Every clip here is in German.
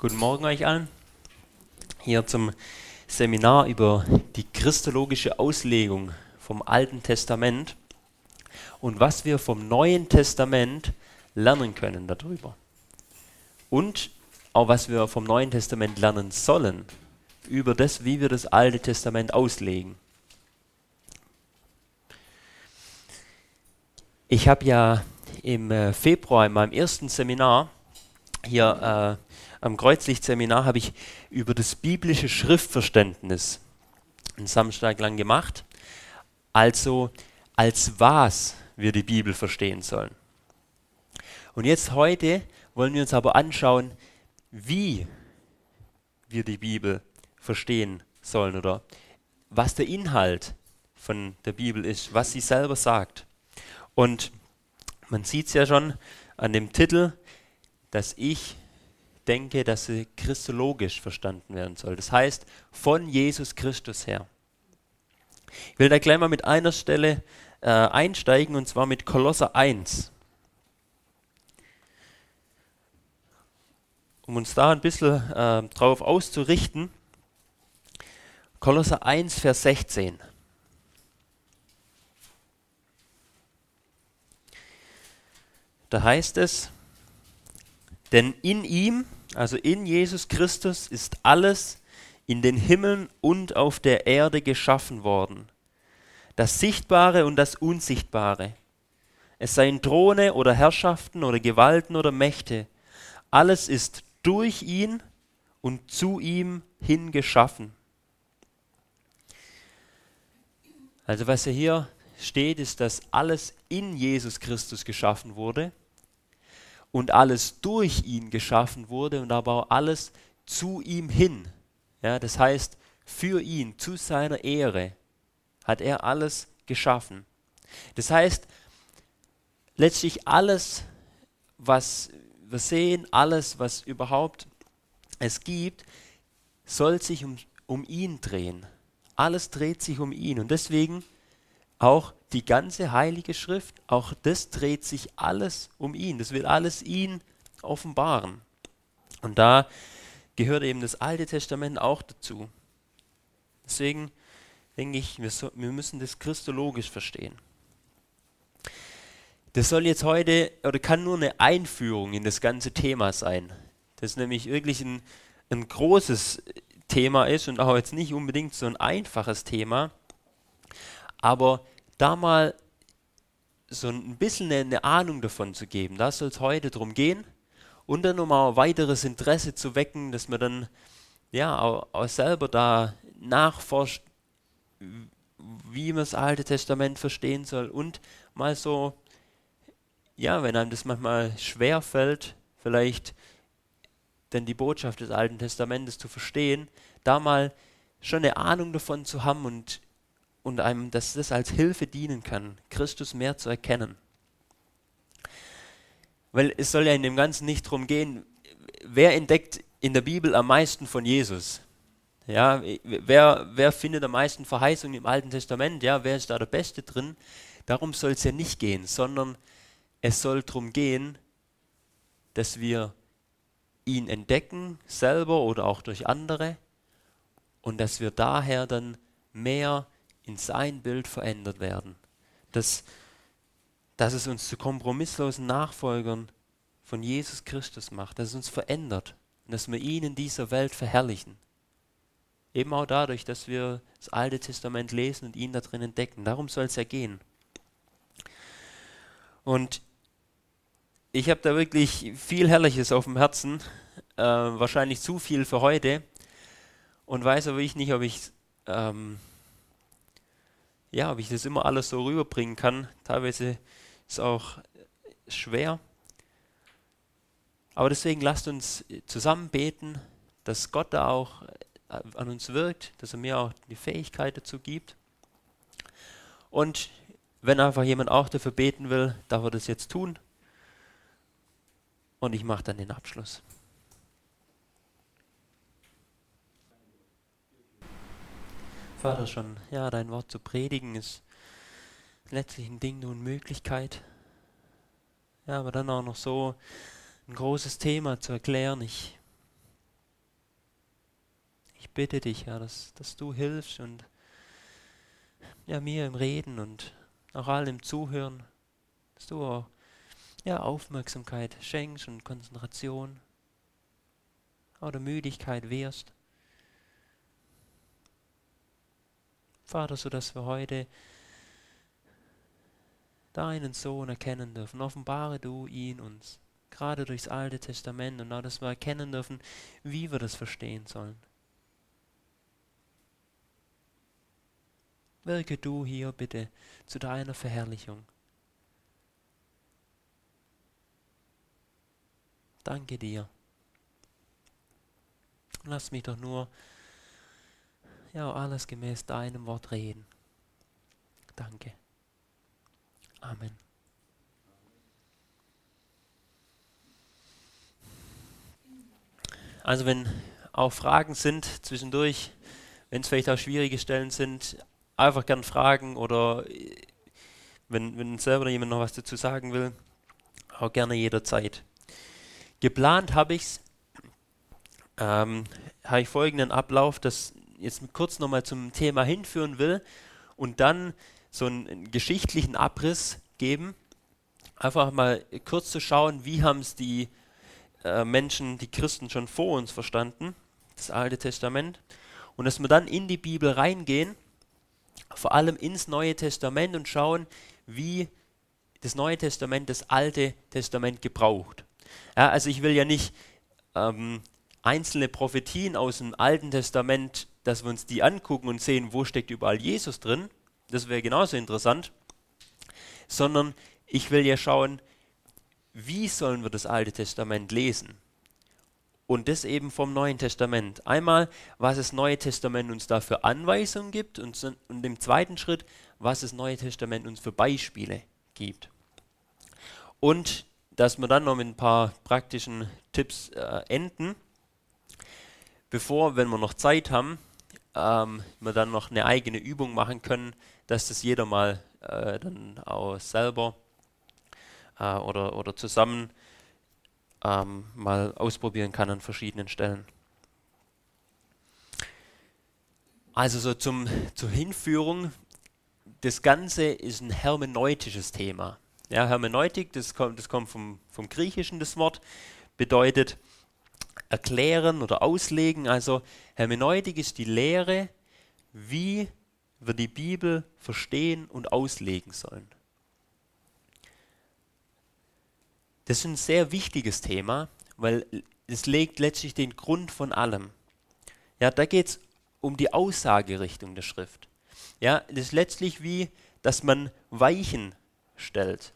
Guten Morgen euch allen. Hier zum Seminar über die christologische Auslegung vom Alten Testament und was wir vom Neuen Testament lernen können darüber. Und auch was wir vom Neuen Testament lernen sollen über das, wie wir das Alte Testament auslegen. Ich habe ja im äh, Februar in meinem ersten Seminar hier äh, am Kreuzlichtseminar habe ich über das biblische Schriftverständnis einen Samstag lang gemacht. Also als was wir die Bibel verstehen sollen. Und jetzt heute wollen wir uns aber anschauen, wie wir die Bibel verstehen sollen oder was der Inhalt von der Bibel ist, was sie selber sagt. Und man sieht es ja schon an dem Titel, dass ich denke, dass sie christologisch verstanden werden soll. Das heißt, von Jesus Christus her. Ich will da gleich mal mit einer Stelle äh, einsteigen, und zwar mit Kolosser 1. Um uns da ein bisschen äh, drauf auszurichten. Kolosser 1, Vers 16. Da heißt es, denn in ihm, also in Jesus Christus ist alles in den Himmeln und auf der Erde geschaffen worden. Das Sichtbare und das Unsichtbare. Es seien Throne oder Herrschaften oder Gewalten oder Mächte. Alles ist durch ihn und zu ihm hin geschaffen. Also was hier steht, ist, dass alles in Jesus Christus geschaffen wurde und alles durch ihn geschaffen wurde und aber auch alles zu ihm hin. Ja, das heißt, für ihn, zu seiner Ehre, hat er alles geschaffen. Das heißt, letztlich alles, was wir sehen, alles, was überhaupt es gibt, soll sich um, um ihn drehen. Alles dreht sich um ihn. Und deswegen auch die ganze heilige Schrift, auch das dreht sich alles um ihn. Das will alles ihn offenbaren. Und da gehört eben das Alte Testament auch dazu. Deswegen denke ich, wir, so, wir müssen das christologisch verstehen. Das soll jetzt heute oder kann nur eine Einführung in das ganze Thema sein. Das nämlich wirklich ein, ein großes Thema ist und auch jetzt nicht unbedingt so ein einfaches Thema. Aber da mal so ein bisschen eine Ahnung davon zu geben, da soll es heute drum gehen. Und dann nochmal weiteres Interesse zu wecken, dass man dann ja auch, auch selber da nachforscht, wie man das Alte Testament verstehen soll und mal so, ja, wenn einem das manchmal schwer fällt, vielleicht denn die Botschaft des Alten Testamentes zu verstehen, da mal schon eine Ahnung davon zu haben und und einem, dass das als Hilfe dienen kann, Christus mehr zu erkennen. Weil es soll ja in dem Ganzen nicht darum gehen, wer entdeckt in der Bibel am meisten von Jesus? Ja, wer, wer findet am meisten Verheißungen im Alten Testament? Ja, wer ist da der Beste drin? Darum soll es ja nicht gehen, sondern es soll darum gehen, dass wir ihn entdecken, selber oder auch durch andere, und dass wir daher dann mehr in sein Bild verändert werden. Dass, dass es uns zu kompromisslosen Nachfolgern von Jesus Christus macht, dass es uns verändert und dass wir ihn in dieser Welt verherrlichen. Eben auch dadurch, dass wir das Alte Testament lesen und ihn da drin entdecken. Darum soll es ja gehen. Und ich habe da wirklich viel Herrliches auf dem Herzen, äh, wahrscheinlich zu viel für heute und weiß aber ich nicht, ob ich ähm, ja, ob ich das immer alles so rüberbringen kann. Teilweise ist es auch schwer. Aber deswegen lasst uns zusammen beten, dass Gott da auch äh, an uns wirkt, dass er mir auch die Fähigkeit dazu gibt. Und wenn einfach jemand auch dafür beten will, darf er das jetzt tun. Und ich mache dann den Abschluss. Vater, schon, ja, dein Wort zu predigen ist letztlich ein Ding, nur eine Möglichkeit. Ja, aber dann auch noch so ein großes Thema zu erklären. Ich bitte dich, Herr, dass, dass du hilfst und ja, mir im Reden und auch allen im Zuhören, dass du auch ja, Aufmerksamkeit schenkst und Konzentration oder Müdigkeit wehrst. Vater, so dass wir heute deinen Sohn erkennen dürfen. Offenbare du ihn uns, gerade durchs Alte Testament und auch, dass wir erkennen dürfen, wie wir das verstehen sollen. Wirke du hier bitte zu deiner Verherrlichung. Danke dir. Lass mich doch nur ja alles gemäß deinem Wort reden. Danke. Amen. Also wenn auch Fragen sind zwischendurch, wenn es vielleicht auch schwierige Stellen sind, einfach gern fragen oder wenn, wenn selber jemand noch was dazu sagen will, auch gerne jederzeit. Geplant habe ich es, ähm, habe ich folgenden Ablauf, das jetzt kurz nochmal zum Thema hinführen will und dann so einen geschichtlichen Abriss geben. Einfach mal kurz zu schauen, wie haben es die äh, Menschen, die Christen schon vor uns verstanden, das Alte Testament. Und dass wir dann in die Bibel reingehen, vor allem ins Neue Testament und schauen, wie das Neue Testament das Alte Testament gebraucht. Ja, also ich will ja nicht ähm, einzelne Prophetien aus dem Alten Testament, dass wir uns die angucken und sehen, wo steckt überall Jesus drin, das wäre genauso interessant, sondern ich will ja schauen, wie sollen wir das Alte Testament lesen? Und das eben vom Neuen Testament. Einmal, was das Neue Testament uns da für Anweisungen gibt und, und im zweiten Schritt, was das Neue Testament uns für Beispiele gibt. Und dass wir dann noch mit ein paar praktischen Tipps äh, enden, bevor, wenn wir noch Zeit haben, ähm, wir dann noch eine eigene Übung machen können, dass das jeder mal äh, dann auch selber äh, oder, oder zusammen ähm, mal ausprobieren kann an verschiedenen Stellen. Also so zum, zur Hinführung, das Ganze ist ein hermeneutisches Thema. Ja, Hermeneutik, das kommt, das kommt vom, vom Griechischen, das Wort, bedeutet erklären oder auslegen. Also Hermeneutik ist die Lehre, wie wir die Bibel verstehen und auslegen sollen. Das ist ein sehr wichtiges Thema, weil es legt letztlich den Grund von allem. Ja, da geht es um die Aussagerichtung der Schrift. Ja, das ist letztlich wie, dass man Weichen stellt.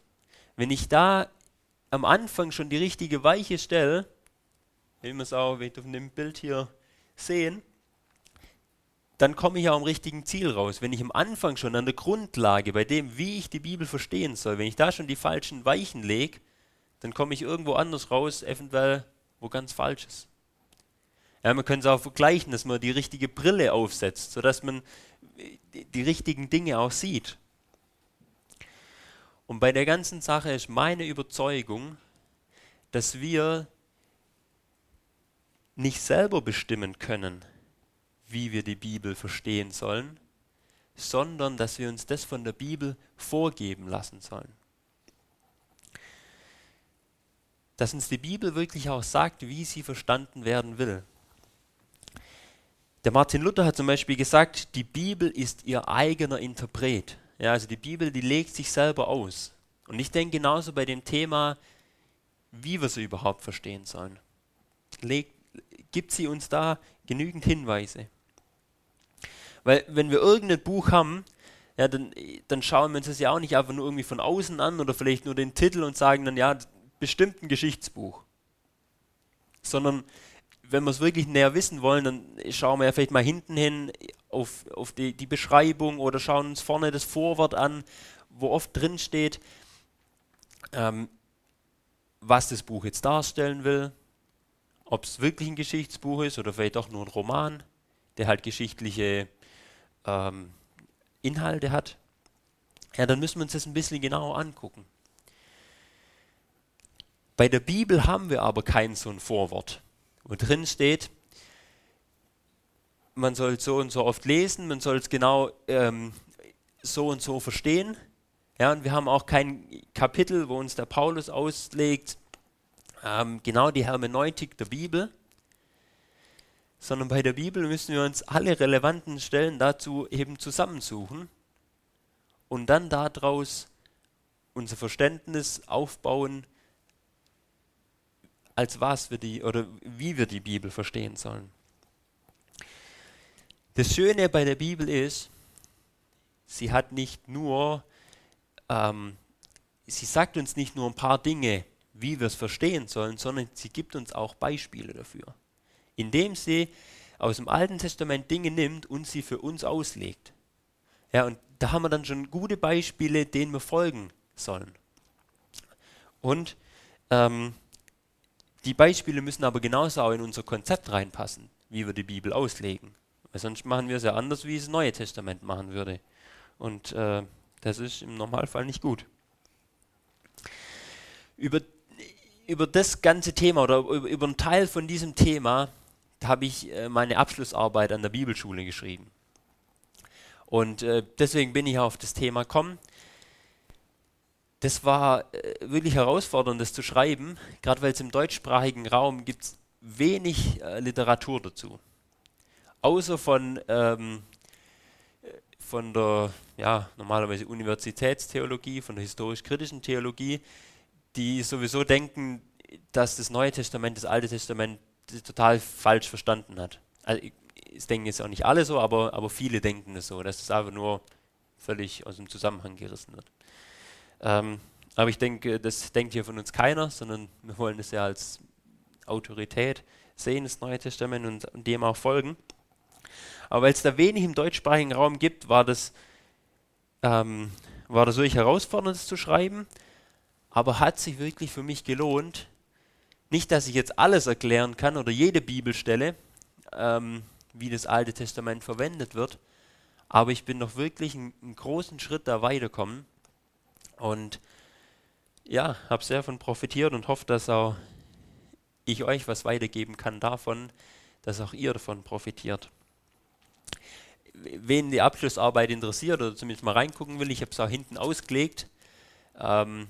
Wenn ich da am Anfang schon die richtige Weiche stelle, wie wir es auch auf dem Bild hier sehen, dann komme ich auch am richtigen Ziel raus. Wenn ich am Anfang schon an der Grundlage, bei dem, wie ich die Bibel verstehen soll, wenn ich da schon die falschen Weichen lege, dann komme ich irgendwo anders raus, eventuell wo ganz falsches. Ja, man könnte es auch vergleichen, dass man die richtige Brille aufsetzt, sodass man die richtigen Dinge auch sieht. Und bei der ganzen Sache ist meine Überzeugung, dass wir nicht selber bestimmen können, wie wir die Bibel verstehen sollen, sondern dass wir uns das von der Bibel vorgeben lassen sollen. Dass uns die Bibel wirklich auch sagt, wie sie verstanden werden will. Der Martin Luther hat zum Beispiel gesagt, die Bibel ist ihr eigener Interpret. Ja, also die Bibel, die legt sich selber aus. Und ich denke genauso bei dem Thema, wie wir sie überhaupt verstehen sollen. Legt, gibt sie uns da genügend Hinweise. Weil wenn wir irgendein Buch haben, ja, dann, dann schauen wir uns das ja auch nicht einfach nur irgendwie von außen an oder vielleicht nur den Titel und sagen dann, ja, bestimmt ein Geschichtsbuch. Sondern wenn wir es wirklich näher wissen wollen, dann schauen wir ja vielleicht mal hinten hin auf, auf die, die Beschreibung oder schauen uns vorne das Vorwort an, wo oft drin steht, ähm, was das Buch jetzt darstellen will, ob es wirklich ein Geschichtsbuch ist oder vielleicht auch nur ein Roman, der halt geschichtliche ähm, Inhalte hat, ja, dann müssen wir uns das ein bisschen genauer angucken. Bei der Bibel haben wir aber kein so ein Vorwort, wo drin steht, man soll so und so oft lesen, man soll es genau ähm, so und so verstehen. Ja, und wir haben auch kein Kapitel, wo uns der Paulus auslegt, ähm, genau die Hermeneutik der Bibel, sondern bei der Bibel müssen wir uns alle relevanten Stellen dazu eben zusammensuchen und dann daraus unser Verständnis aufbauen, als was wir die oder wie wir die Bibel verstehen sollen. Das Schöne bei der Bibel ist, sie hat nicht nur, ähm, sie sagt uns nicht nur ein paar Dinge, wie wir es verstehen sollen, sondern sie gibt uns auch Beispiele dafür, indem sie aus dem Alten Testament Dinge nimmt und sie für uns auslegt. Ja, und da haben wir dann schon gute Beispiele, denen wir folgen sollen. Und ähm, die Beispiele müssen aber genauso auch in unser Konzept reinpassen, wie wir die Bibel auslegen. Weil sonst machen wir es ja anders, wie es das Neue Testament machen würde. Und äh, das ist im Normalfall nicht gut. Über, über das ganze Thema oder über, einen Teil von diesem Thema habe ich äh, meine Abschlussarbeit an der Bibelschule geschrieben. Und äh, deswegen bin ich auf das Thema gekommen. Das war äh, wirklich herausfordernd, das zu schreiben, gerade weil es im deutschsprachigen Raum gibt wenig Literatur dazu. Außer von, ähm, von der ja, normalerweise Universitätstheologie, von der historisch-kritischen Theologie, die sowieso denken, dass das Neue Testament das Alte Testament total falsch verstanden hat. Also es denken jetzt auch nicht alle so, aber, aber viele denken es so, dass es einfach nur völlig aus dem Zusammenhang gerissen wird. Ähm, aber ich denke, das denkt hier von uns keiner, sondern wir wollen es ja als Autorität sehen, das Neue Testament und, und dem auch folgen. Aber weil es da wenig im deutschsprachigen Raum gibt, war das, ähm, war das wirklich herausfordernd, das zu schreiben, aber hat sich wirklich für mich gelohnt. Nicht, dass ich jetzt alles erklären kann oder jede Bibelstelle, ähm, wie das Alte Testament verwendet wird. Aber ich bin noch wirklich einen, einen großen Schritt da weitergekommen und ja, habe sehr davon profitiert und hoffe, dass auch ich euch was weitergeben kann davon, dass auch ihr davon profitiert. Wen die Abschlussarbeit interessiert oder zumindest mal reingucken will, ich habe es auch hinten ausgelegt. Ähm,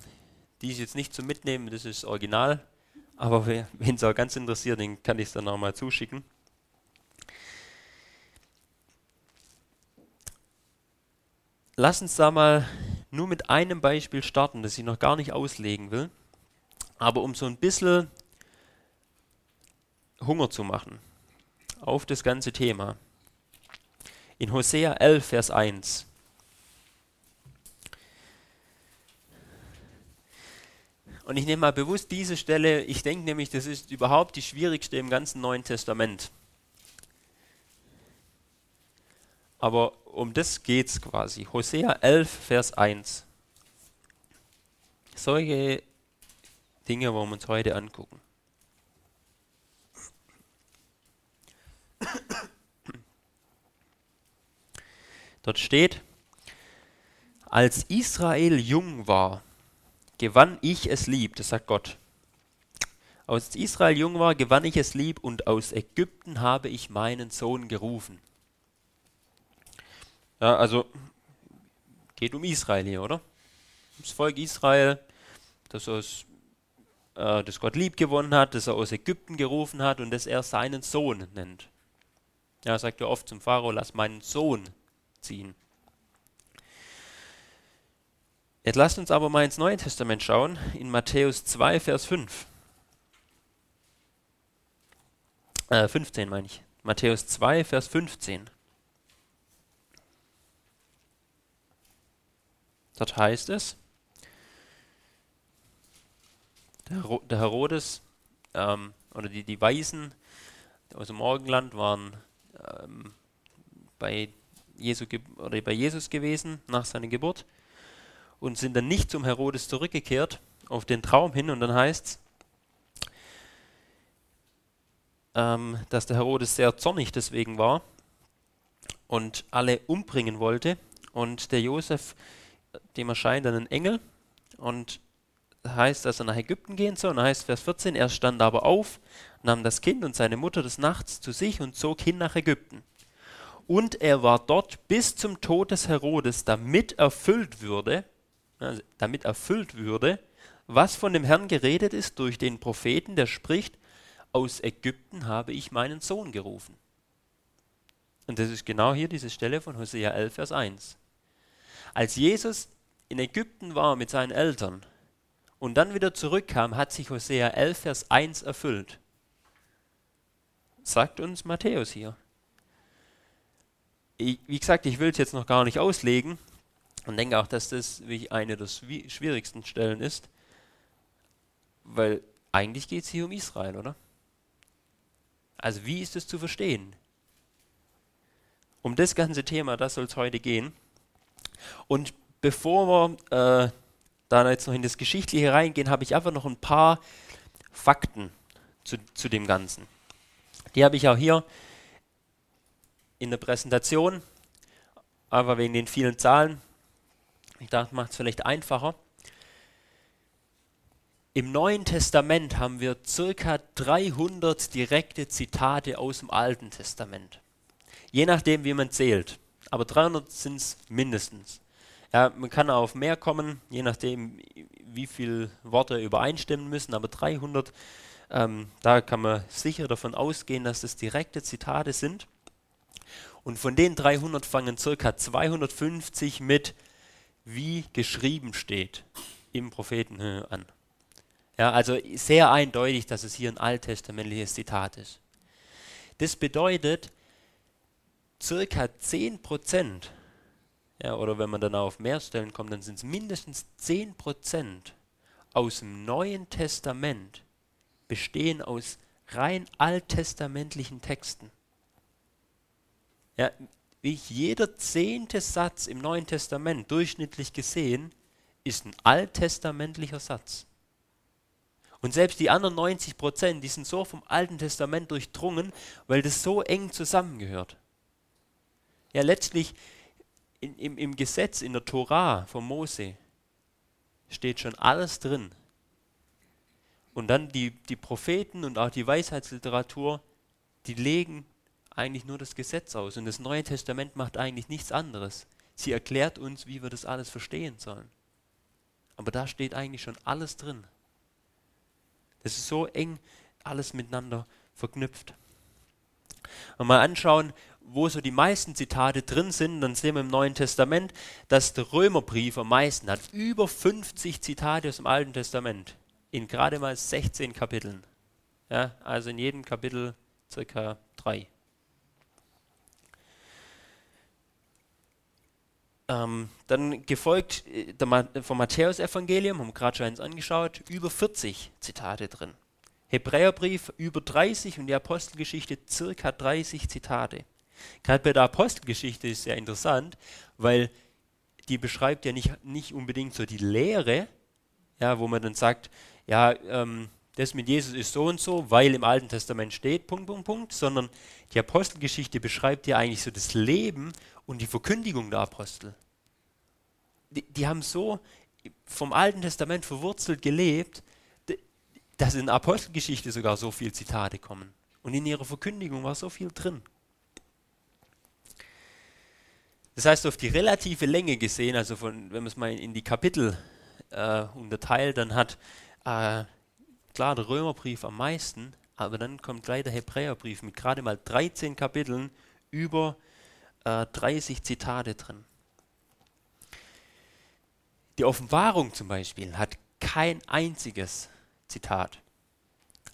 die ist jetzt nicht zum Mitnehmen, das ist Original. Aber wen es auch ganz interessiert, den kann ich es dann nochmal zuschicken. lass uns da mal nur mit einem Beispiel starten, das ich noch gar nicht auslegen will, aber um so ein bisschen Hunger zu machen auf das ganze Thema. In Hosea 11, Vers 1. Und ich nehme mal bewusst diese Stelle, ich denke nämlich, das ist überhaupt die schwierigste im ganzen Neuen Testament. Aber um das geht es quasi. Hosea 11, Vers 1. Solche Dinge wollen wir uns heute angucken. Dort steht, als Israel jung war, gewann ich es lieb, das sagt Gott. Als Israel jung war, gewann ich es lieb und aus Ägypten habe ich meinen Sohn gerufen. Ja, also geht um Israel hier, oder? Das Volk Israel, das, aus, äh, das Gott lieb gewonnen hat, das er aus Ägypten gerufen hat und das er seinen Sohn nennt. Ja, er sagt ja oft zum Pharao, lass meinen Sohn ziehen. Jetzt lasst uns aber mal ins Neue Testament schauen, in Matthäus 2, Vers 5. Äh, 15 meine ich. Matthäus 2, Vers 15. Dort heißt es, der Herodes ähm, oder die, die Weisen aus dem Morgenland waren ähm, bei, Jesu, oder bei Jesus gewesen nach seiner Geburt und sind dann nicht zum Herodes zurückgekehrt auf den Traum hin und dann heißt es, ähm, dass der Herodes sehr zornig deswegen war und alle umbringen wollte und der Josef dem erscheint dann ein Engel und heißt, dass er nach Ägypten gehen soll. Und dann heißt Vers 14, er stand aber auf, nahm das Kind und seine Mutter des Nachts zu sich und zog hin nach Ägypten. Und er war dort bis zum Tod des Herodes, damit erfüllt würde, damit erfüllt würde, was von dem Herrn geredet ist durch den Propheten, der spricht, aus Ägypten habe ich meinen Sohn gerufen. Und das ist genau hier diese Stelle von Hosea 11, Vers 1. Als Jesus in Ägypten war mit seinen Eltern und dann wieder zurückkam, hat sich Hosea 11, Vers 1 erfüllt. Sagt uns Matthäus hier. Ich, wie gesagt, ich will es jetzt noch gar nicht auslegen und denke auch, dass das wie eine der schwierigsten Stellen ist, weil eigentlich geht es hier um Israel, oder? Also wie ist es zu verstehen? Um das ganze Thema, das soll es heute gehen. Und bevor wir äh, da jetzt noch in das Geschichtliche reingehen, habe ich einfach noch ein paar Fakten zu, zu dem Ganzen. Die habe ich auch hier in der Präsentation, aber wegen den vielen Zahlen. Ich dachte, macht es vielleicht einfacher. Im Neuen Testament haben wir circa 300 direkte Zitate aus dem Alten Testament. Je nachdem, wie man zählt. Aber 300 sind es mindestens. Ja, man kann auf mehr kommen, je nachdem, wie viele Worte übereinstimmen müssen. Aber 300, ähm, da kann man sicher davon ausgehen, dass das direkte Zitate sind. Und von den 300 fangen circa 250 mit wie geschrieben steht im Propheten an. Ja, also sehr eindeutig, dass es hier ein alttestamentliches Zitat ist. Das bedeutet, circa 10 Prozent, ja, oder wenn man dann auf mehr Stellen kommt, dann sind es mindestens 10 Prozent aus dem Neuen Testament bestehen aus rein alttestamentlichen Texten. Ja, wie jeder zehnte Satz im Neuen Testament durchschnittlich gesehen ist ein alttestamentlicher Satz. Und selbst die anderen 90 Prozent, die sind so vom Alten Testament durchdrungen, weil das so eng zusammengehört. Ja, letztlich in, im, im Gesetz, in der Torah von Mose, steht schon alles drin. Und dann die, die Propheten und auch die Weisheitsliteratur, die legen eigentlich nur das Gesetz aus. Und das Neue Testament macht eigentlich nichts anderes. Sie erklärt uns, wie wir das alles verstehen sollen. Aber da steht eigentlich schon alles drin. Es ist so eng alles miteinander verknüpft. Wenn wir mal anschauen, wo so die meisten Zitate drin sind, dann sehen wir im Neuen Testament, dass der Römerbrief am meisten hat. Über 50 Zitate aus dem Alten Testament in gerade mal 16 Kapiteln. Ja, also in jedem Kapitel circa drei. Ähm, dann gefolgt äh, vom Matthäus-Evangelium, haben wir gerade schon eins angeschaut, über 40 Zitate drin. Hebräerbrief über 30 und die Apostelgeschichte circa 30 Zitate. Gerade bei der Apostelgeschichte ist sehr interessant, weil die beschreibt ja nicht, nicht unbedingt so die Lehre, ja, wo man dann sagt, ja, ähm, das mit Jesus ist so und so, weil im Alten Testament steht, Punkt, Punkt, Punkt, sondern die Apostelgeschichte beschreibt ja eigentlich so das Leben und die Verkündigung der Apostel. Die, die haben so vom Alten Testament verwurzelt gelebt, dass in Apostelgeschichte sogar so viele Zitate kommen. Und in ihrer Verkündigung war so viel drin. Das heißt, auf die relative Länge gesehen, also von, wenn man es mal in die Kapitel äh, unterteilt, dann hat äh, klar der Römerbrief am meisten, aber dann kommt gleich der Hebräerbrief mit gerade mal 13 Kapiteln über äh, 30 Zitate drin. Die Offenbarung zum Beispiel hat kein einziges Zitat.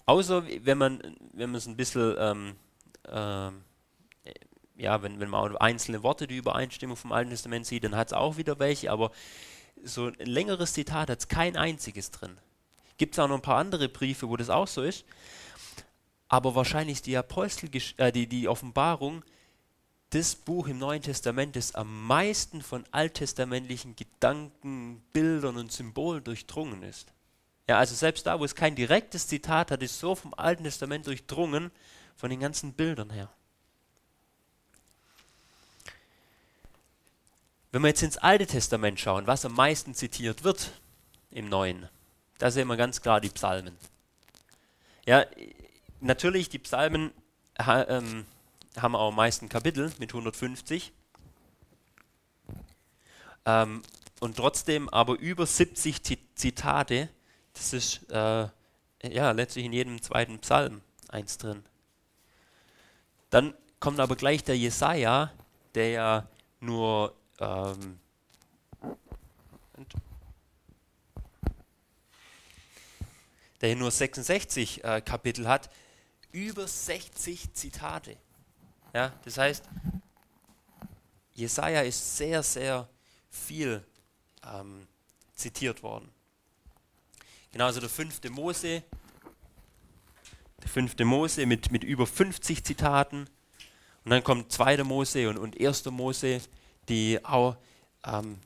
Außer wenn man wenn man es ein bisschen ähm, ähm, ja, wenn, wenn man einzelne Worte die Übereinstimmung vom Alten Testament sieht, dann hat es auch wieder welche, aber so ein längeres Zitat hat es kein einziges drin. Gibt es auch noch ein paar andere Briefe, wo das auch so ist. Aber wahrscheinlich die äh, die, die Offenbarung das Buch im Neuen Testament, das am meisten von alttestamentlichen Gedanken, Bildern und Symbolen durchdrungen ist. Ja, also selbst da, wo es kein direktes Zitat hat, ist so vom Alten Testament durchdrungen von den ganzen Bildern her. Wenn wir jetzt ins Alte Testament schauen, was am meisten zitiert wird im Neuen, da sehen wir ganz klar die Psalmen. Ja, natürlich, die Psalmen ähm, haben auch am meisten Kapitel mit 150. Ähm, und trotzdem aber über 70 Zitate. Das ist äh, ja letztlich in jedem zweiten Psalm eins drin. Dann kommt aber gleich der Jesaja, der ja nur ähm, der nur 66 äh, Kapitel hat, über 60 Zitate. Ja, das heißt, Jesaja ist sehr, sehr viel ähm, zitiert worden. Genauso der fünfte Mose, der fünfte Mose mit, mit über 50 Zitaten. Und dann kommt zweiter Mose und, und erster Mose, die auch ähm,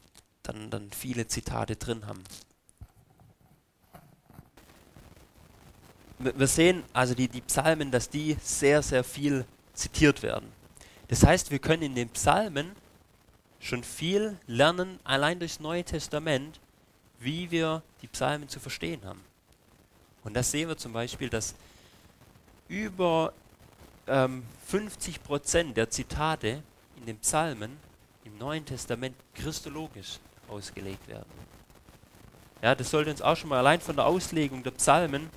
dann, dann viele Zitate drin haben. Wir sehen also die, die Psalmen, dass die sehr, sehr viel zitiert werden. Das heißt, wir können in den Psalmen schon viel lernen, allein durchs Neue Testament, wie wir die Psalmen zu verstehen haben. Und das sehen wir zum Beispiel, dass über ähm, 50 Prozent der Zitate in den Psalmen im Neuen Testament christologisch ausgelegt werden. Ja, das sollte uns auch schon mal allein von der Auslegung der Psalmen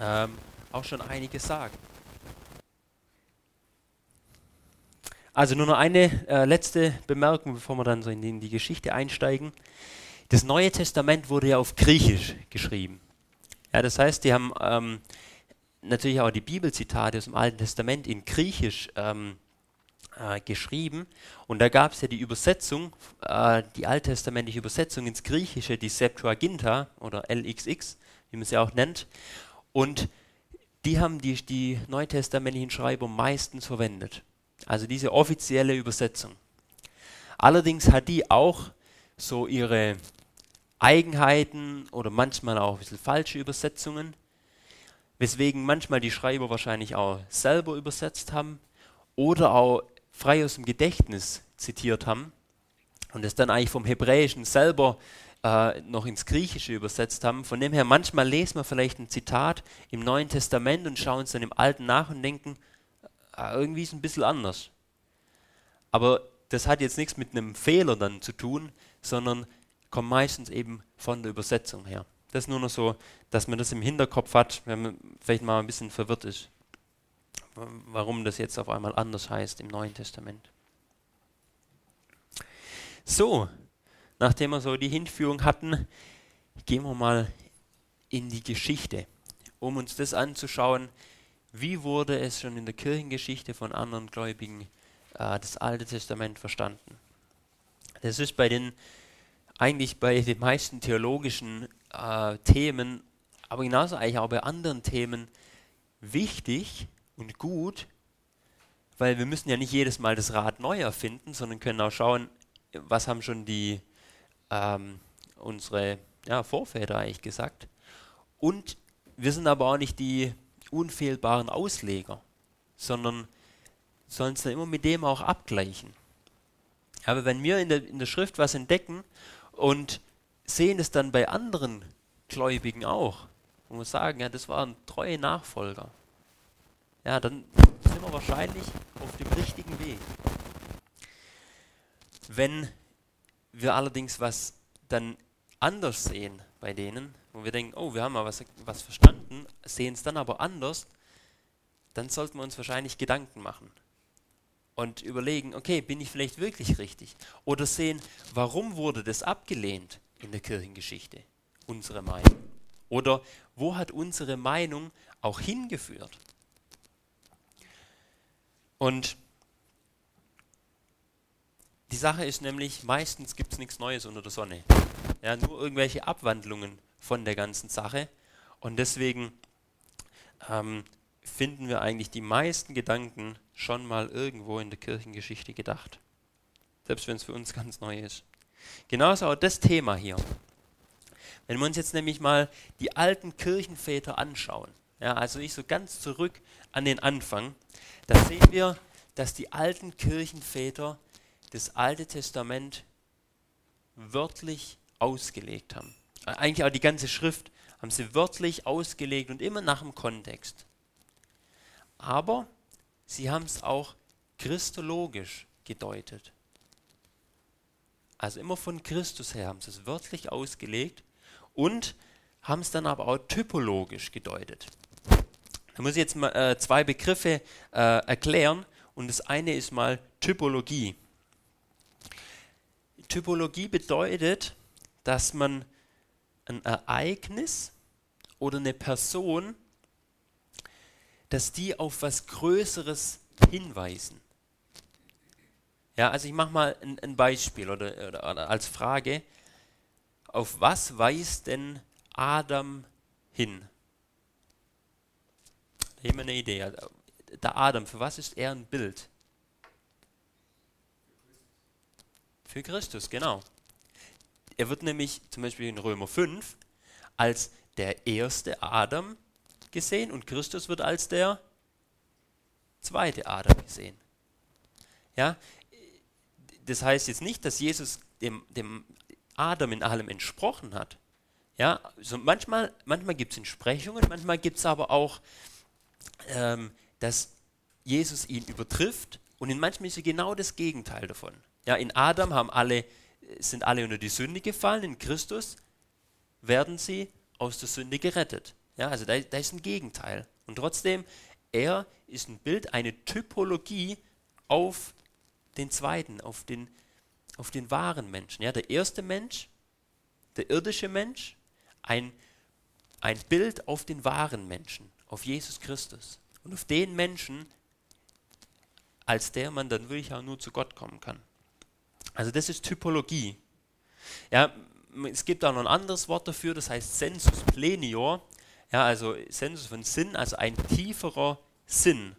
ähm, auch schon einiges sagen. Also nur noch eine äh, letzte Bemerkung, bevor wir dann so in die, in die, Geschichte einsteigen. Das Neue Testament wurde ja auf Griechisch geschrieben. Ja, das heißt, die haben ähm, natürlich auch die Bibelzitate aus dem Alten Testament in Griechisch ähm, äh, geschrieben. Und da gab es ja die Übersetzung, äh, die alttestamentliche Übersetzung ins Griechische, die Septuaginta oder LXX, wie man sie auch nennt. Und die haben die, die neutestamentlichen Schreiber meistens verwendet. Also diese offizielle Übersetzung. Allerdings hat die auch so ihre Eigenheiten oder manchmal auch ein bisschen falsche Übersetzungen, weswegen manchmal die Schreiber wahrscheinlich auch selber übersetzt haben oder auch frei aus dem Gedächtnis zitiert haben und es dann eigentlich vom Hebräischen selber äh, noch ins Griechische übersetzt haben. Von dem her, manchmal lesen wir vielleicht ein Zitat im Neuen Testament und schauen es dann im Alten nach und denken, irgendwie ist es ein bisschen anders. Aber das hat jetzt nichts mit einem Fehler dann zu tun, sondern kommt meistens eben von der Übersetzung her. Das ist nur noch so, dass man das im Hinterkopf hat, wenn man vielleicht mal ein bisschen verwirrt ist, warum das jetzt auf einmal anders heißt im Neuen Testament. So, nachdem wir so die Hinführung hatten, gehen wir mal in die Geschichte, um uns das anzuschauen, wie wurde es schon in der Kirchengeschichte von anderen Gläubigen äh, das Alte Testament verstanden? Das ist bei den eigentlich bei den meisten theologischen äh, Themen, aber genauso eigentlich auch bei anderen Themen wichtig und gut, weil wir müssen ja nicht jedes Mal das Rad neu erfinden, sondern können auch schauen, was haben schon die ähm, unsere ja, Vorväter eigentlich gesagt. Und wir sind aber auch nicht die unfehlbaren Ausleger, sondern sollen es dann immer mit dem auch abgleichen. Aber wenn wir in der, in der Schrift was entdecken und sehen es dann bei anderen Gläubigen auch, und wir sagen, ja, das waren treue Nachfolger, ja, dann sind wir wahrscheinlich auf dem richtigen Weg. Wenn wir allerdings was dann anders sehen bei denen, wo wir denken, oh, wir haben mal was, was verstanden, sehen es dann aber anders, dann sollten wir uns wahrscheinlich Gedanken machen und überlegen, okay, bin ich vielleicht wirklich richtig? Oder sehen, warum wurde das abgelehnt in der Kirchengeschichte, unsere Meinung? Oder wo hat unsere Meinung auch hingeführt? Und die Sache ist nämlich, meistens gibt es nichts Neues unter der Sonne. Ja, nur irgendwelche Abwandlungen von der ganzen Sache. Und deswegen ähm, finden wir eigentlich die meisten Gedanken schon mal irgendwo in der Kirchengeschichte gedacht. Selbst wenn es für uns ganz neu ist. Genauso auch das Thema hier. Wenn wir uns jetzt nämlich mal die alten Kirchenväter anschauen, ja, also ich so ganz zurück an den Anfang, da sehen wir, dass die alten Kirchenväter das Alte Testament wörtlich ausgelegt haben eigentlich auch die ganze Schrift, haben sie wörtlich ausgelegt und immer nach dem Kontext. Aber sie haben es auch christologisch gedeutet. Also immer von Christus her haben sie es wörtlich ausgelegt und haben es dann aber auch typologisch gedeutet. Da muss ich jetzt mal äh, zwei Begriffe äh, erklären und das eine ist mal Typologie. Typologie bedeutet, dass man ein Ereignis oder eine Person, dass die auf was Größeres hinweisen. Ja, also ich mache mal ein, ein Beispiel oder, oder, oder, als Frage, auf was weist denn Adam hin? Da haben wir eine Idee. Der Adam, für was ist er ein Bild? Für Christus, genau. Er wird nämlich zum Beispiel in Römer 5 als der erste Adam gesehen und Christus wird als der zweite Adam gesehen. Ja, das heißt jetzt nicht, dass Jesus dem, dem Adam in allem entsprochen hat. Ja, so manchmal, manchmal gibt es Entsprechungen, manchmal gibt es aber auch, ähm, dass Jesus ihn übertrifft und in manchmal ist genau das Gegenteil davon. Ja, in Adam haben alle, sind alle unter die Sünde gefallen, in Christus werden sie aus der Sünde gerettet. Ja, also da, da ist ein Gegenteil. Und trotzdem, er ist ein Bild, eine Typologie auf den zweiten, auf den, auf den wahren Menschen. Ja, der erste Mensch, der irdische Mensch, ein, ein Bild auf den wahren Menschen, auf Jesus Christus. Und auf den Menschen, als der man dann wirklich auch nur zu Gott kommen kann. Also das ist Typologie. Ja, es gibt auch noch ein anderes Wort dafür, das heißt Sensus plenior. Ja, also Sensus von Sinn, also ein tieferer Sinn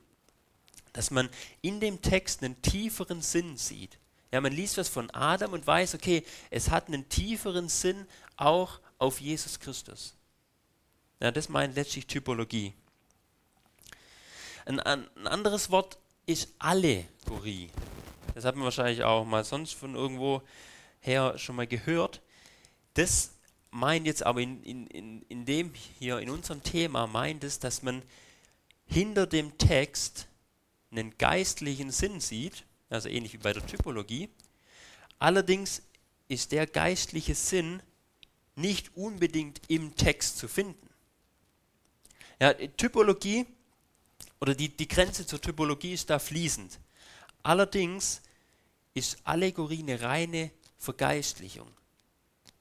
dass man in dem Text einen tieferen Sinn sieht. Ja, man liest was von Adam und weiß, okay, es hat einen tieferen Sinn auch auf Jesus Christus. Ja, das meint letztlich Typologie. Ein, ein, anderes Wort ist Allegorie. Das hat man wahrscheinlich auch mal sonst von irgendwo her schon mal gehört. Das meint jetzt aber in, in, in, in dem hier, in unserem Thema, meint es, dass man hinter dem Text einen geistlichen Sinn sieht, also ähnlich wie bei der Typologie. Allerdings ist der geistliche Sinn nicht unbedingt im Text zu finden. Ja, Typologie oder die, die Grenze zur Typologie ist da fließend. Allerdings ist Allegorie eine reine Vergeistlichung.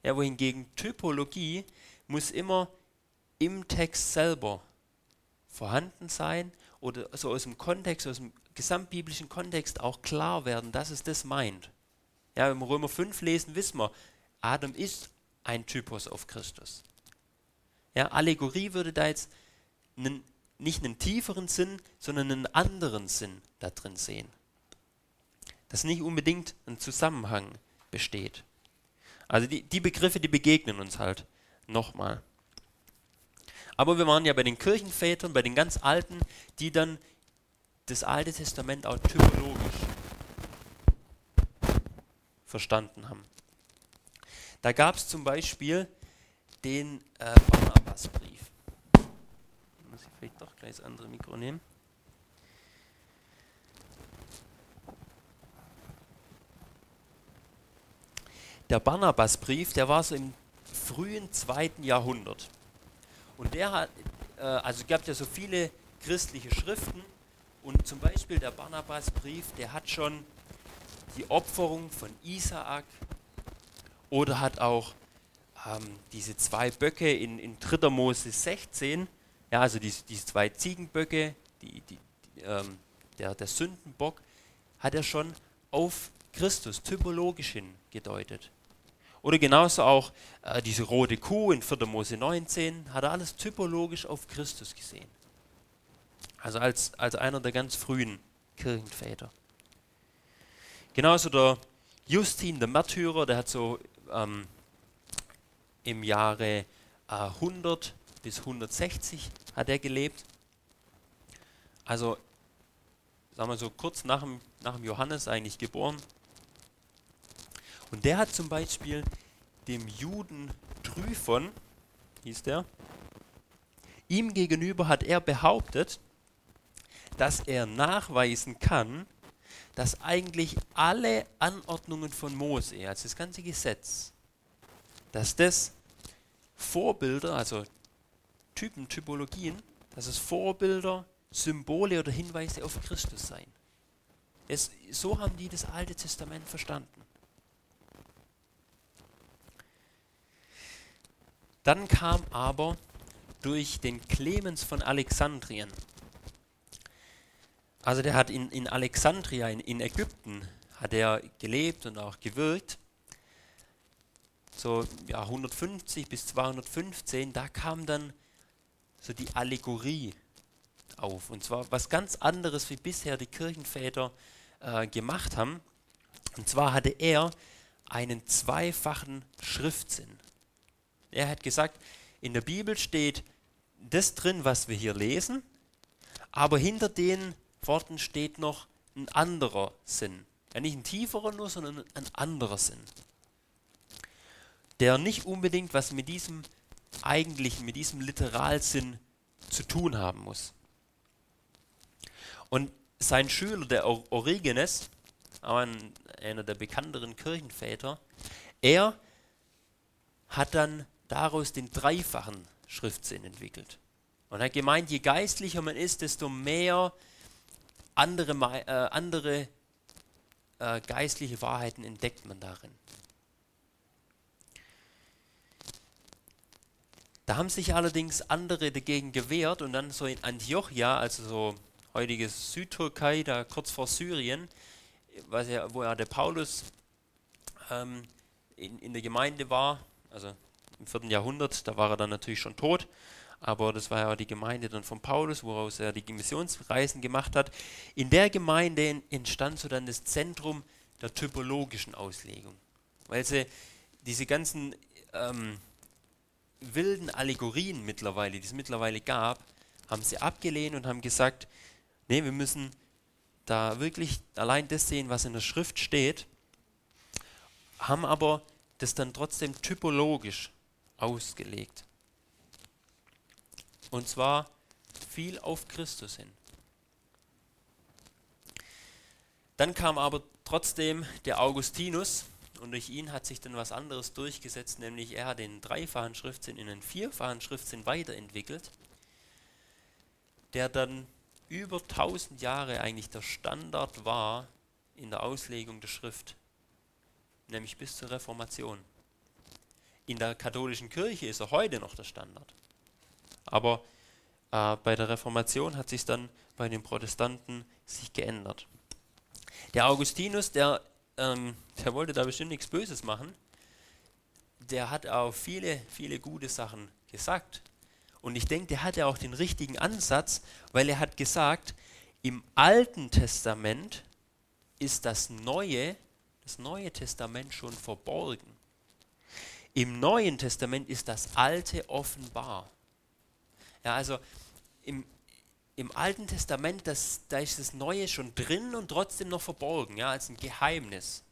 Ja, wohingegen Typologie muss immer im Text selber vorhanden sein oder so aus dem Kontext, aus dem gesamtbiblischen Kontext auch klar werden, dass es das meint. Ja, wenn wir Römer 5 lesen, wissen wir, Adam ist ein Typus auf Christus. Ja, Allegorie würde da jetzt einen, nicht einen tieferen Sinn, sondern einen anderen Sinn da drin sehen. Dass nicht unbedingt ein Zusammenhang besteht. Also die, die Begriffe, die begegnen uns halt nochmal. Aber wir waren ja bei den Kirchenvätern, bei den ganz Alten, die dann das Alte Testament auch typologisch verstanden haben. Da gab es zum Beispiel den äh, Barnabasbrief. Muss ich vielleicht doch gleich das andere Mikro nehmen. Der Barnabasbrief, der war so im frühen zweiten Jahrhundert. Und der hat, äh, also es gab ja so viele christliche Schriften und zum Beispiel der Barnabasbrief, der hat schon die Opferung von Isaak oder hat auch ähm, diese zwei Böcke in, in 3. Mose 16, ja, also diese, diese zwei Ziegenböcke, die, die, die, ähm, der, der Sündenbock, hat er schon auf Christus typologisch hingedeutet. Oder genauso auch äh, diese rote Kuh in 4. Mose 19, hat er alles typologisch auf Christus gesehen. Also als, als einer der ganz frühen Kirchenväter. Genauso der Justin, der Märtyrer, der hat so ähm, im Jahre äh, 100 bis 160 hat er gelebt. Also, sagen wir so, kurz nach dem, nach dem Johannes eigentlich geboren. Und der hat zum Beispiel dem Juden Tryphon, hieß der, ihm gegenüber hat er behauptet, dass er nachweisen kann, dass eigentlich alle Anordnungen von Mose, also das ganze Gesetz, dass das Vorbilder, also Typen, Typologien, dass es Vorbilder, Symbole oder Hinweise auf Christus seien. Es, so haben die das Alte Testament verstanden. Dann kam aber durch den Clemens von Alexandrien, also der hat in, in Alexandria, in, in Ägypten, hat er gelebt und auch gewirkt, so ja, 150 bis 215, da kam dann so die Allegorie auf. Und zwar was ganz anderes, wie bisher die Kirchenväter äh, gemacht haben. Und zwar hatte er einen zweifachen Schriftsinn. Er hat gesagt, in der Bibel steht das drin, was wir hier lesen, aber hinter den Worten steht noch ein anderer Sinn. Ja, nicht ein tieferer nur, sondern ein anderer Sinn. Der nicht unbedingt was mit diesem eigentlichen, mit diesem Literalsinn zu tun haben muss. Und sein Schüler, der Origenes, einer der bekannteren Kirchenväter, er hat dann daraus den dreifachen Schriftsinn entwickelt. Und er hat gemeint, je geistlicher man ist, desto mehr andere, äh, andere äh, geistliche Wahrheiten entdeckt man darin. Da haben sich allerdings andere dagegen gewehrt und dann so in Antiochia, also so heutiges Südtürkei, da kurz vor Syrien, was ja, wo ja der Paulus ähm, in, in der Gemeinde war, also im vierten Jahrhundert, da war er dann natürlich schon tot, aber das war ja die Gemeinde dann von Paulus, woraus er die Missionsreisen gemacht hat. In der Gemeinde entstand so dann das Zentrum der typologischen Auslegung, weil sie diese ganzen ähm, wilden Allegorien mittlerweile, die es mittlerweile gab, haben sie abgelehnt und haben gesagt, nee, wir müssen da wirklich allein das sehen, was in der Schrift steht, haben aber das dann trotzdem typologisch ausgelegt. Und zwar viel auf Christus hin. Dann kam aber trotzdem der Augustinus und durch ihn hat sich dann was anderes durchgesetzt, nämlich er hat den dreifachen Schriftsinn in einen vierfachen Schriftsinn weiterentwickelt, der dann über 1000 Jahre eigentlich der Standard war in der Auslegung der Schrift, nämlich bis zur Reformation. In der katholischen Kirche ist er heute noch der Standard. Aber äh, bei der Reformation hat sich dann bei den Protestanten sich geändert. Der Augustinus, der, ähm, der wollte da bestimmt nichts Böses machen. Der hat auch viele, viele gute Sachen gesagt. Und ich denke, der hatte auch den richtigen Ansatz, weil er hat gesagt, im Alten Testament ist das Neue, das Neue Testament schon verborgen. Im Neuen Testament ist das Alte offenbar. Ja, also im, im Alten Testament, das, da ist das Neue schon drin und trotzdem noch verborgen, ja, als ein Geheimnis,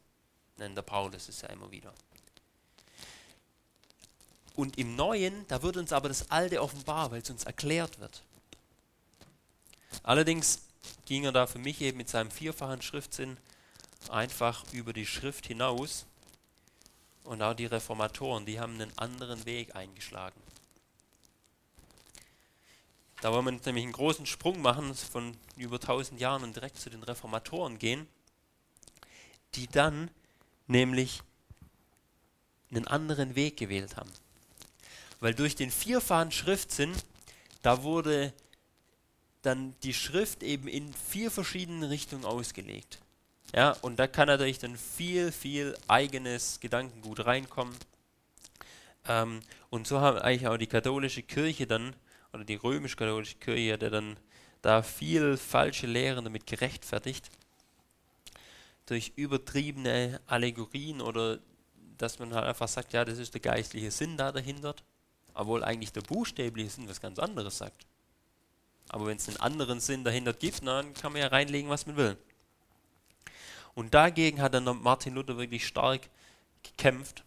nennt der Paulus es ja immer wieder. Und im Neuen, da wird uns aber das Alte offenbar, weil es uns erklärt wird. Allerdings ging er da für mich eben mit seinem vierfachen Schriftsinn einfach über die Schrift hinaus und auch die Reformatoren, die haben einen anderen Weg eingeschlagen. Da wollen wir nämlich einen großen Sprung machen von über 1000 Jahren und direkt zu den Reformatoren gehen, die dann nämlich einen anderen Weg gewählt haben. Weil durch den vierfachen Schriftsinn, da wurde dann die Schrift eben in vier verschiedenen Richtungen ausgelegt. Ja, und da kann natürlich dann viel, viel eigenes Gedankengut reinkommen. Ähm, und so haben eigentlich auch die katholische Kirche dann, oder die römisch-katholische Kirche, der dann da viel falsche Lehren damit gerechtfertigt, durch übertriebene Allegorien oder dass man halt einfach sagt, ja, das ist der geistliche Sinn da dahinter, obwohl eigentlich der buchstäbliche Sinn was ganz anderes sagt. Aber wenn es einen anderen Sinn dahinter gibt, dann kann man ja reinlegen, was man will. Und dagegen hat dann Martin Luther wirklich stark gekämpft.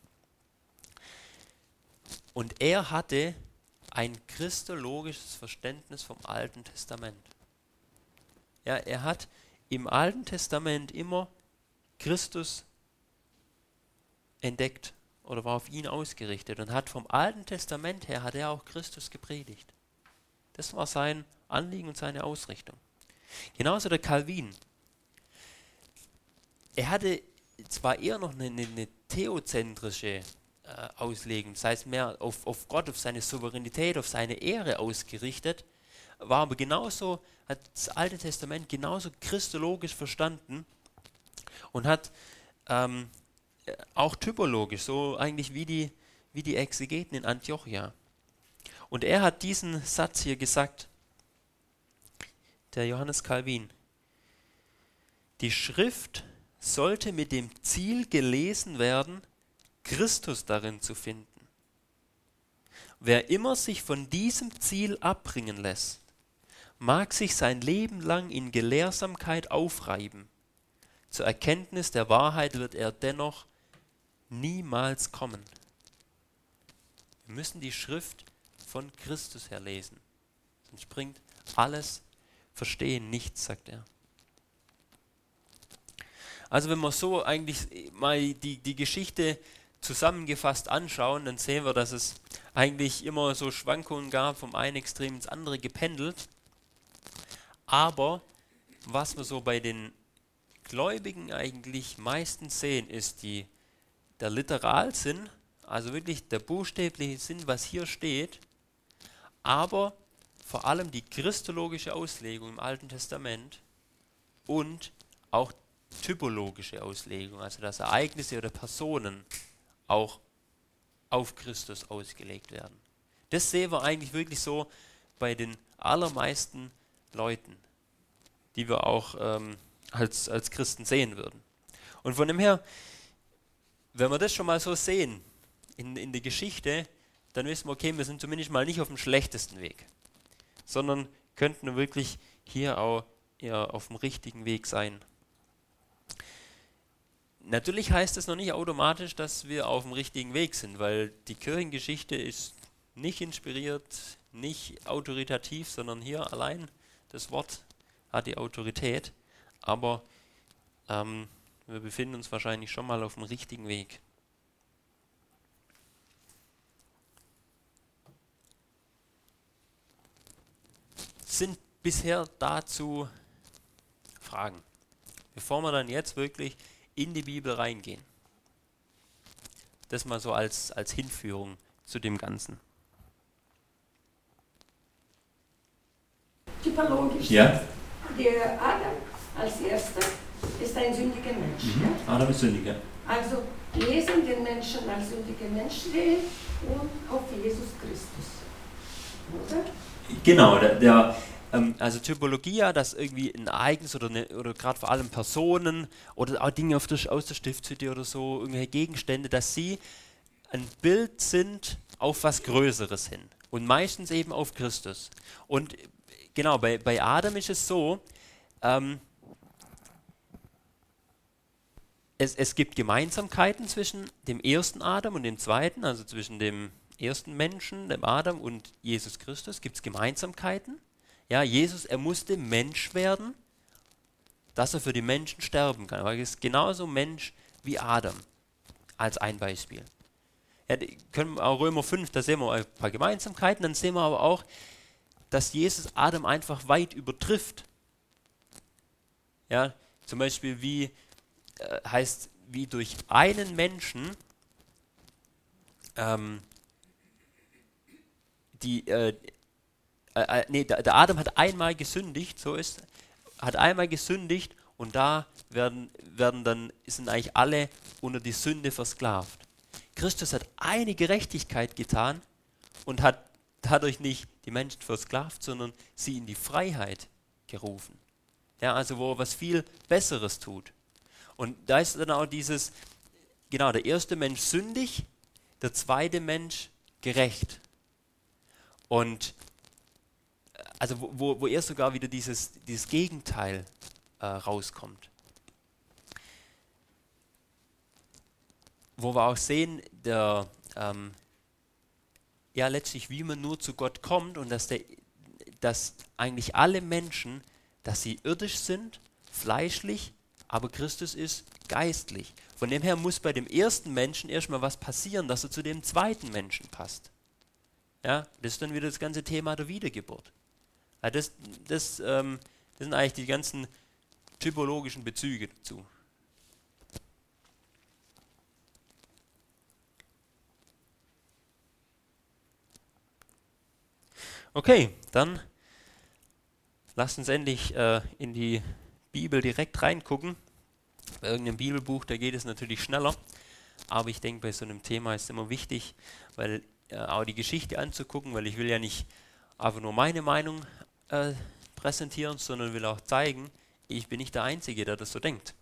Und er hatte ein christologisches Verständnis vom Alten Testament. Ja, er hat im Alten Testament immer Christus entdeckt oder war auf ihn ausgerichtet und hat vom Alten Testament her hat er auch Christus gepredigt. Das war sein Anliegen und seine Ausrichtung. Genauso der Calvin. Er hatte zwar eher noch eine, eine theozentrische äh, Auslegung, das heißt mehr auf, auf Gott, auf seine Souveränität, auf seine Ehre ausgerichtet, war aber genauso, hat das Alte Testament genauso christologisch verstanden und hat ähm, auch typologisch, so eigentlich wie die, wie die Exegeten in Antiochia. Und er hat diesen Satz hier gesagt, der Johannes Calvin. Die Schrift sollte mit dem Ziel gelesen werden, Christus darin zu finden. Wer immer sich von diesem Ziel abbringen lässt, mag sich sein Leben lang in Gelehrsamkeit aufreiben. Zur Erkenntnis der Wahrheit wird er dennoch niemals kommen. Wir müssen die Schrift von Christus her lesen. Sonst bringt alles Verstehen nichts, sagt er. Also wenn wir so eigentlich mal die, die Geschichte zusammengefasst anschauen, dann sehen wir, dass es eigentlich immer so Schwankungen gab, vom einen Extrem ins andere gependelt. Aber was wir so bei den Gläubigen eigentlich meistens sehen, ist die, der Literalsinn, also wirklich der buchstäbliche Sinn, was hier steht, aber vor allem die christologische Auslegung im Alten Testament und auch typologische Auslegung, also dass Ereignisse oder Personen auch auf Christus ausgelegt werden. Das sehen wir eigentlich wirklich so bei den allermeisten Leuten, die wir auch ähm, als, als Christen sehen würden. Und von dem her, wenn wir das schon mal so sehen in, in der Geschichte, dann wissen wir, okay, wir sind zumindest mal nicht auf dem schlechtesten Weg sondern könnten wirklich hier auch eher auf dem richtigen Weg sein. Natürlich heißt es noch nicht automatisch, dass wir auf dem richtigen Weg sind, weil die Kirchengeschichte ist nicht inspiriert, nicht autoritativ, sondern hier allein das Wort hat die Autorität. Aber ähm, wir befinden uns wahrscheinlich schon mal auf dem richtigen Weg. sind bisher dazu Fragen, bevor wir dann jetzt wirklich in die Bibel reingehen. Das mal so als, als Hinführung zu dem Ganzen. Typologisch. Ja. Der Adam als erster ist ein sündiger Mensch. Mhm. Ja? Adam ist sündiger. Also lesen den Menschen als sündige Menschen und auf Jesus Christus. Oder? Genau, der, der ähm, also Typologie, dass irgendwie ein Ereignis oder, oder gerade vor allem Personen oder auch Dinge der, aus der Stiftshütte oder so, irgendwelche Gegenstände, dass sie ein Bild sind auf was Größeres hin. Und meistens eben auf Christus. Und genau, bei, bei Adam ist es so, ähm, es, es gibt Gemeinsamkeiten zwischen dem ersten Adam und dem zweiten, also zwischen dem ersten Menschen, dem Adam und Jesus Christus, gibt es Gemeinsamkeiten. Ja, Jesus, er musste Mensch werden, dass er für die Menschen sterben kann. Aber er ist genauso Mensch wie Adam, als ein Beispiel. Ja, können auch Römer 5, da sehen wir ein paar Gemeinsamkeiten, dann sehen wir aber auch, dass Jesus Adam einfach weit übertrifft. Ja, zum Beispiel wie äh, heißt, wie durch einen Menschen ähm, die, äh, äh, äh, nee, der, der, Adam hat einmal gesündigt, so ist, hat einmal gesündigt und da werden, werden dann, sind eigentlich alle unter die Sünde versklavt. Christus hat eine Gerechtigkeit getan und hat dadurch nicht die Menschen versklavt, sondern sie in die Freiheit gerufen. Ja, also wo er was viel Besseres tut. Und da ist dann auch dieses, genau, der erste Mensch sündig, der zweite Mensch gerecht. Und also wo, wo er sogar wieder dieses, dieses Gegenteil äh, rauskommt. Wo wir auch sehen, der, ähm, ja letztlich, wie man nur zu Gott kommt und dass, der, dass eigentlich alle Menschen, dass sie irdisch sind fleischlich, aber Christus ist geistlich. Von dem her muss bei dem ersten Menschen erstmal was passieren, dass er zu dem zweiten Menschen passt. Ja, das ist dann wieder das ganze Thema der Wiedergeburt. Ja, das, das, ähm, das sind eigentlich die ganzen typologischen Bezüge dazu. Okay, dann lasst uns endlich äh, in die Bibel direkt reingucken. Bei irgendeinem Bibelbuch, da geht es natürlich schneller. Aber ich denke, bei so einem Thema ist es immer wichtig, weil äh, auch die Geschichte anzugucken, weil ich will ja nicht einfach nur meine Meinung äh, präsentieren, sondern will auch zeigen, ich bin nicht der Einzige, der das so denkt.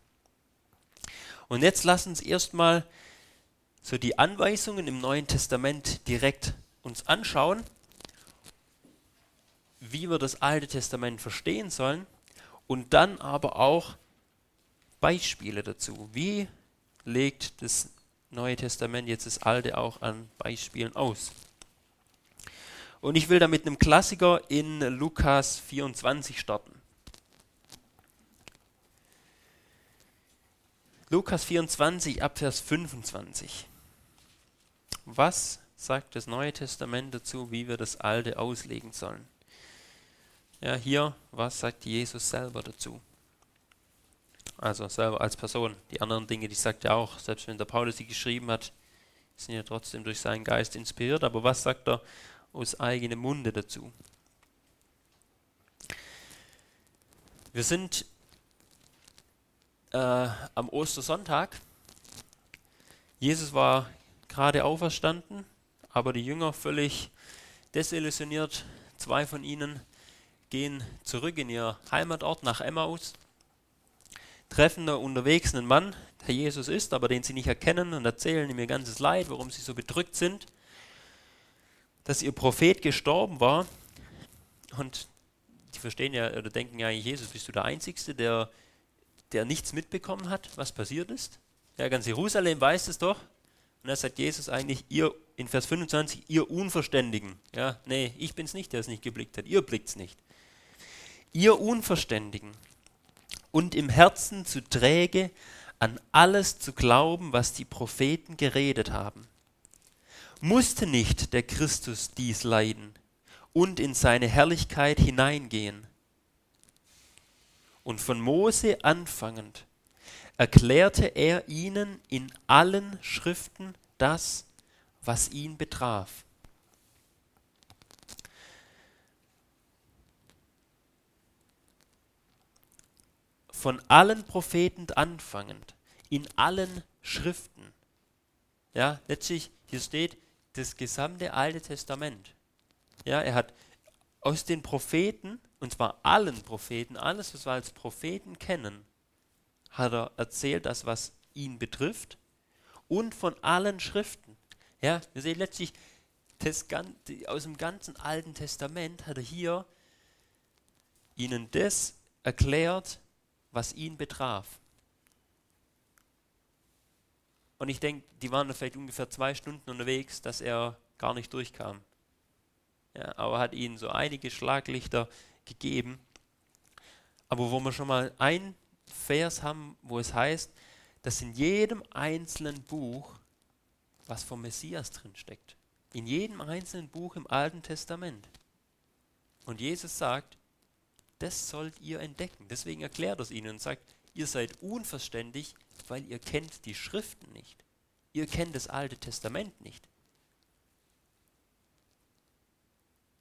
Und jetzt lass uns erstmal so die Anweisungen im Neuen Testament direkt uns anschauen wie wir das Alte Testament verstehen sollen und dann aber auch Beispiele dazu. Wie legt das Neue Testament jetzt das Alte auch an Beispielen aus? Und ich will da mit einem Klassiker in Lukas 24 starten. Lukas 24 ab Vers 25. Was sagt das Neue Testament dazu, wie wir das Alte auslegen sollen? Ja, hier, was sagt Jesus selber dazu? Also selber als Person. Die anderen Dinge, die sagt er auch, selbst wenn der Paulus sie geschrieben hat, sind ja trotzdem durch seinen Geist inspiriert. Aber was sagt er aus eigenem Munde dazu? Wir sind äh, am Ostersonntag. Jesus war gerade auferstanden, aber die Jünger völlig desillusioniert. Zwei von ihnen gehen zurück in ihr Heimatort nach Emmaus, treffen da unterwegs einen Mann, der Jesus ist, aber den sie nicht erkennen und erzählen ihm ihr ganzes Leid, warum sie so bedrückt sind, dass ihr Prophet gestorben war und die verstehen ja oder denken ja, Jesus, bist du der Einzige, der, der nichts mitbekommen hat, was passiert ist? Ja, ganz Jerusalem weiß es doch. Und da sagt Jesus eigentlich, ihr, in Vers 25, ihr Unverständigen. Ja, nee, ich bin's nicht, der es nicht geblickt hat. Ihr blickt's nicht ihr Unverständigen und im Herzen zu träge, an alles zu glauben, was die Propheten geredet haben. Musste nicht der Christus dies leiden und in seine Herrlichkeit hineingehen? Und von Mose anfangend erklärte er ihnen in allen Schriften das, was ihn betraf. von allen Propheten anfangend, in allen Schriften. Ja, letztlich, hier steht das gesamte Alte Testament. Ja, er hat aus den Propheten, und zwar allen Propheten, alles, was wir als Propheten kennen, hat er erzählt, das, was ihn betrifft, und von allen Schriften. Ja, wir sehen letztlich, das, aus dem ganzen Alten Testament hat er hier ihnen das erklärt, was ihn betraf. Und ich denke, die waren vielleicht ungefähr zwei Stunden unterwegs, dass er gar nicht durchkam. Ja, aber hat ihnen so einige Schlaglichter gegeben. Aber wo wir schon mal ein Vers haben, wo es heißt, dass in jedem einzelnen Buch was vom Messias drin steckt. In jedem einzelnen Buch im Alten Testament. Und Jesus sagt, das sollt ihr entdecken. Deswegen erklärt er es ihnen und sagt, ihr seid unverständlich, weil ihr kennt die Schriften nicht. Ihr kennt das Alte Testament nicht.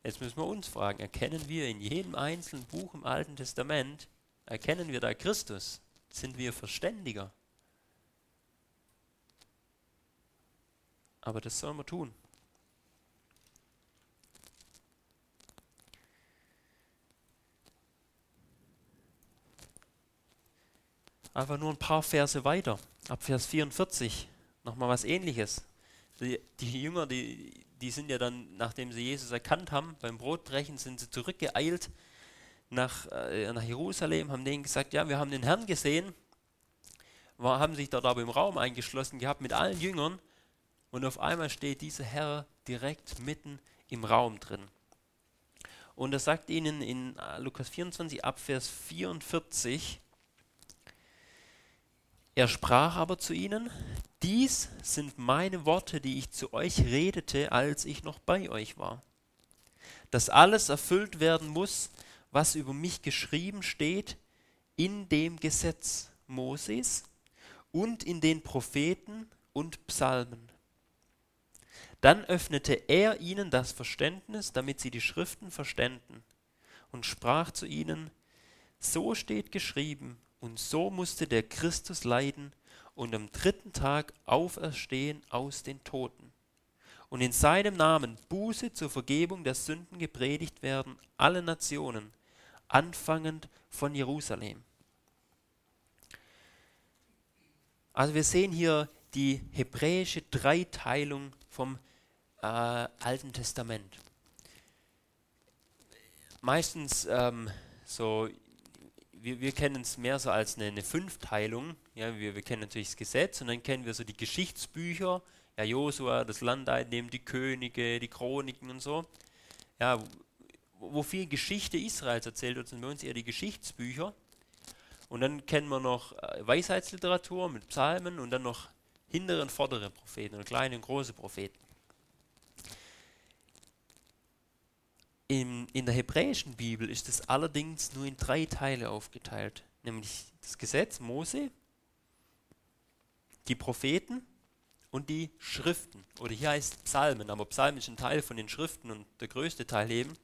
Jetzt müssen wir uns fragen, erkennen wir in jedem einzelnen Buch im Alten Testament, erkennen wir da Christus? Sind wir verständiger? Aber das sollen wir tun. Einfach nur ein paar Verse weiter, ab Vers 44, nochmal was ähnliches. Die, die Jünger, die, die sind ja dann, nachdem sie Jesus erkannt haben, beim Brotbrechen sind sie zurückgeeilt nach, äh, nach Jerusalem, haben denen gesagt, ja, wir haben den Herrn gesehen, war, haben sich dort aber im Raum eingeschlossen gehabt mit allen Jüngern und auf einmal steht dieser Herr direkt mitten im Raum drin. Und er sagt ihnen in äh, Lukas 24 ab Vers 44, Er sprach aber zu ihnen, dies sind meine Worte, die ich zu euch redete, als ich noch bei euch war. Dass alles erfüllt werden muss, was über mich geschrieben steht in dem Gesetz Moses und in den Propheten und Psalmen. Dann öffnete er ihnen das Verständnis, damit sie die Schriften verständen, und sprach zu ihnen, so steht geschrieben, und so musste der Christus leiden und am dritten Tag auferstehen aus den Toten. Und in seinem Namen Buße zur Vergebung der Sünden gepredigt werden, alle Nationen, anfangend von Jerusalem. Also wir sehen hier die hebräische Dreiteilung vom äh, Alten Testament. Meistens ähm, so, wir, wir kennen es mehr so als eine, eine Fünfteilung. Ja, wir, wir kennen natürlich das Gesetz und dann kennen wir so die Geschichtsbücher, ja, Josua, das Land einnehmen, die Könige, die Chroniken und so. Ja, wo, viel Geschichte Israels erzählt wird, sind bei uns eher die Geschichtsbücher. Und dann kennen wir noch äh, Weisheitsliteratur mit Psalmen und dann noch hintere und vordere Propheten und kleine und große Propheten. In, in der hebräischen Bibel ist es allerdings nur in drei Teile aufgeteilt, nämlich das Gesetz Mose, die Propheten und die Schriften. Oder hier heißt Psalmen, aber Psalmen ist ein Teil von den Schriften und der größte Teil eben.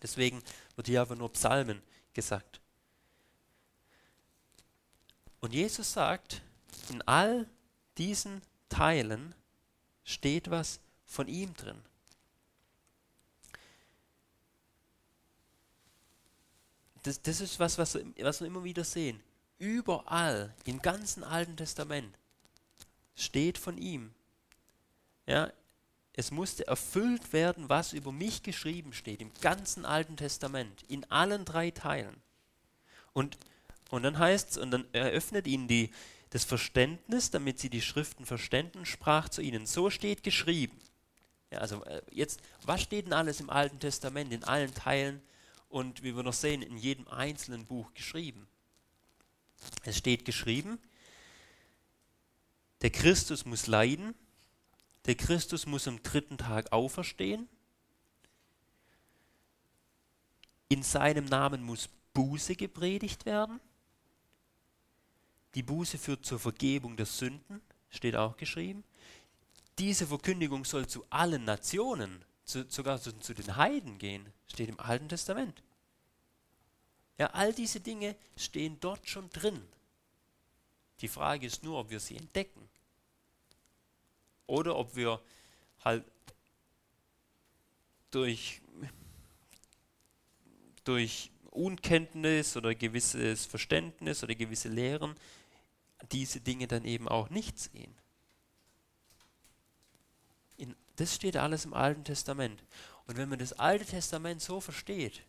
Deswegen wird hier einfach nur Psalmen gesagt. Und Jesus sagt, in all diesen Teilen steht was von ihm drin. Das, das ist was, was, was wir immer wieder sehen. Überall im ganzen Alten Testament steht von ihm. Ja, es musste erfüllt werden, was über mich geschrieben steht, im ganzen Alten Testament, in allen drei Teilen. Und, und dann heißt es, und dann eröffnet ihnen die, das Verständnis, damit sie die Schriften verständen, sprach zu ihnen, so steht geschrieben. Ja, also äh, jetzt, was steht denn alles im Alten Testament, in allen Teilen? Und wie wir noch sehen, in jedem einzelnen Buch geschrieben. Es steht geschrieben, der Christus muss leiden, der Christus muss am dritten Tag auferstehen, in seinem Namen muss Buße gepredigt werden, die Buße führt zur Vergebung der Sünden, steht auch geschrieben. Diese Verkündigung soll zu allen Nationen zu, sogar zu, zu den Heiden gehen, steht im Alten Testament. Ja, all diese Dinge stehen dort schon drin. Die Frage ist nur, ob wir sie entdecken. Oder ob wir halt durch, durch Unkenntnis oder gewisses Verständnis oder gewisse Lehren diese Dinge dann eben auch nicht sehen. Das steht alles im Alten Testament. Und wenn man das Alte Testament so versteht,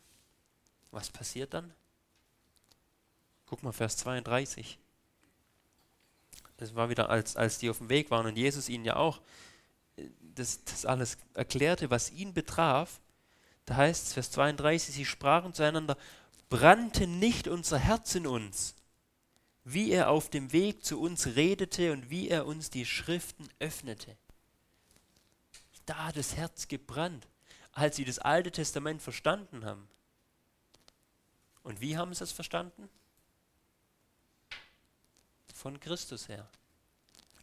was passiert dann? Guck mal, Vers 32. Das war wieder, als, als die auf dem Weg waren und Jesus ihnen ja auch äh, das, das alles erklärte, was ihn betraf. Da heißt es, Vers 32, sie sprachen zueinander, brannte nicht unser Herz in uns, wie er auf dem Weg zu uns redete und wie er uns die Schriften öffnete da hat das Herz gebrannt, als sie das Alte Testament verstanden haben. Und wie haben sie es verstanden? Von Christus her.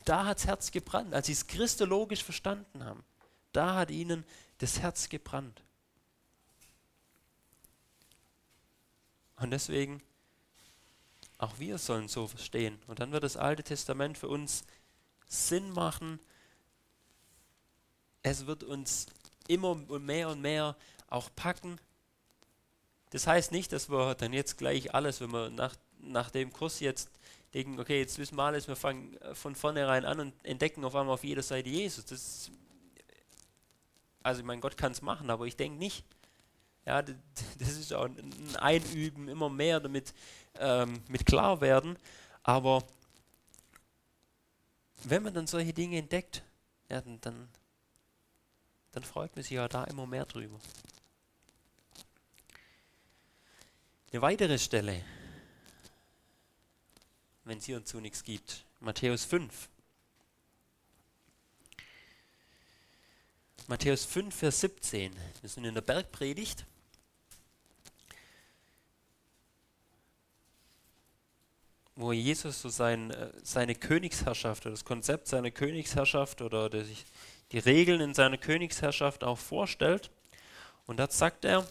Da hat das Herz gebrannt, als sie es christologisch verstanden haben. Da hat ihnen das Herz gebrannt. Und deswegen, auch wir sollen so verstehen. Und dann wird das Alte Testament für uns Sinn machen, es wird uns immer mehr und mehr auch packen. Das heißt nicht, dass wir dann jetzt gleich alles, wenn wir nach, nach dem Kurs jetzt denken, okay, jetzt wissen wir alles, wir fangen von vornherein an und entdecken auf einmal auf jeder Seite Jesus. Das also meine, Gott kann es machen, aber ich denke nicht. Ja, das ist auch ein Einüben, immer mehr damit ähm, mit klar werden. Aber wenn man dann solche Dinge entdeckt, ja, dann, dann dann freut man sich ja da immer mehr drüber. Eine weitere Stelle. wenn es hierzu nichts gibt. Matthäus 5. Matthäus 5, Vers 17. Wir sind in der Bergpredigt. wo Jesus so sein, äh, seine Königsherrschaft oder das Konzept seiner Königsherrschaft oder die, die Regeln in seiner Königsherrschaft auch vorstellt. Und da sagt er,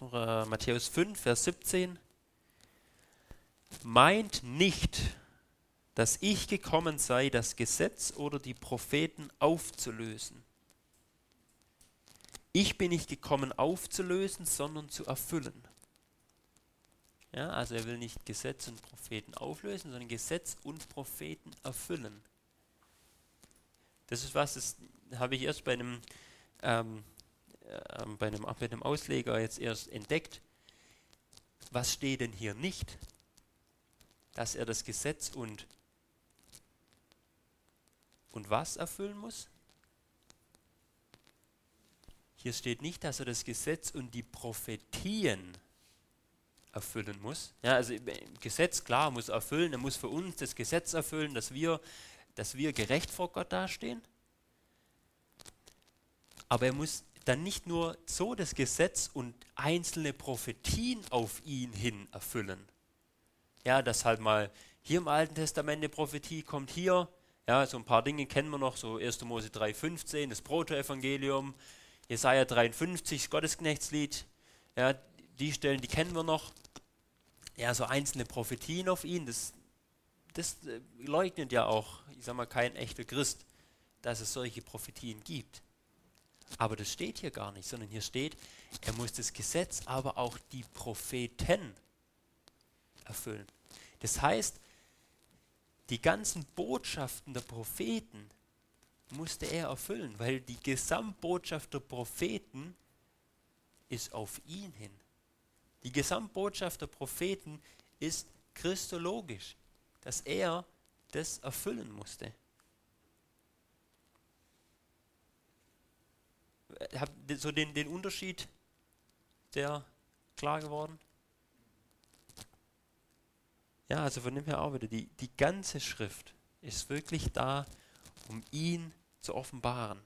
Matthäus 5, Vers 17, meint nicht, dass ich gekommen sei, das Gesetz oder die Propheten aufzulösen. Ich bin nicht gekommen aufzulösen, sondern zu erfüllen. Ja, also er will nicht Gesetz und Propheten auflösen, sondern Gesetz und Propheten erfüllen. Das ist was, das habe ich erst bei einem, ähm, äh, bei, einem, bei einem Ausleger jetzt erst entdeckt. Was steht denn hier nicht? Dass er das Gesetz und, und was erfüllen muss? Hier steht nicht, dass er das Gesetz und die Prophetien erfüllen muss. Ja, also Gesetz, klar, muss erfüllen, er muss für uns das Gesetz erfüllen, dass wir, dass wir gerecht vor Gott dastehen. Aber er muss dann nicht nur so das Gesetz und einzelne Prophetien auf ihn hin erfüllen. Ja, dass halt mal hier im Alten Testament eine Prophetie kommt hier. Ja, so ein paar Dinge kennen wir noch, so 1. Mose 3,15, das Protoevangelium, Jesaja 53, das Gottesknechtslied. Ja, die Stellen, die kennen wir noch. Ja, so einzelne Prophetien auf ihn, das, das äh, leugnet ja auch, ich sag mal, kein echter Christ, dass es solche Prophetien gibt. Aber das steht hier gar nicht, sondern hier steht, er muss das Gesetz, aber auch die Propheten erfüllen. Das heißt, die ganzen Botschaften der Propheten musste er erfüllen, weil die Gesamtbotschaft der Propheten ist auf ihn hin. Die Gesamtbotschaft der Propheten ist christologisch, dass er das erfüllen musste. Habt so den, den Unterschied, der klar geworden? Ja, also von dem her auch wieder, die, die ganze Schrift ist wirklich da, um ihn zu offenbaren.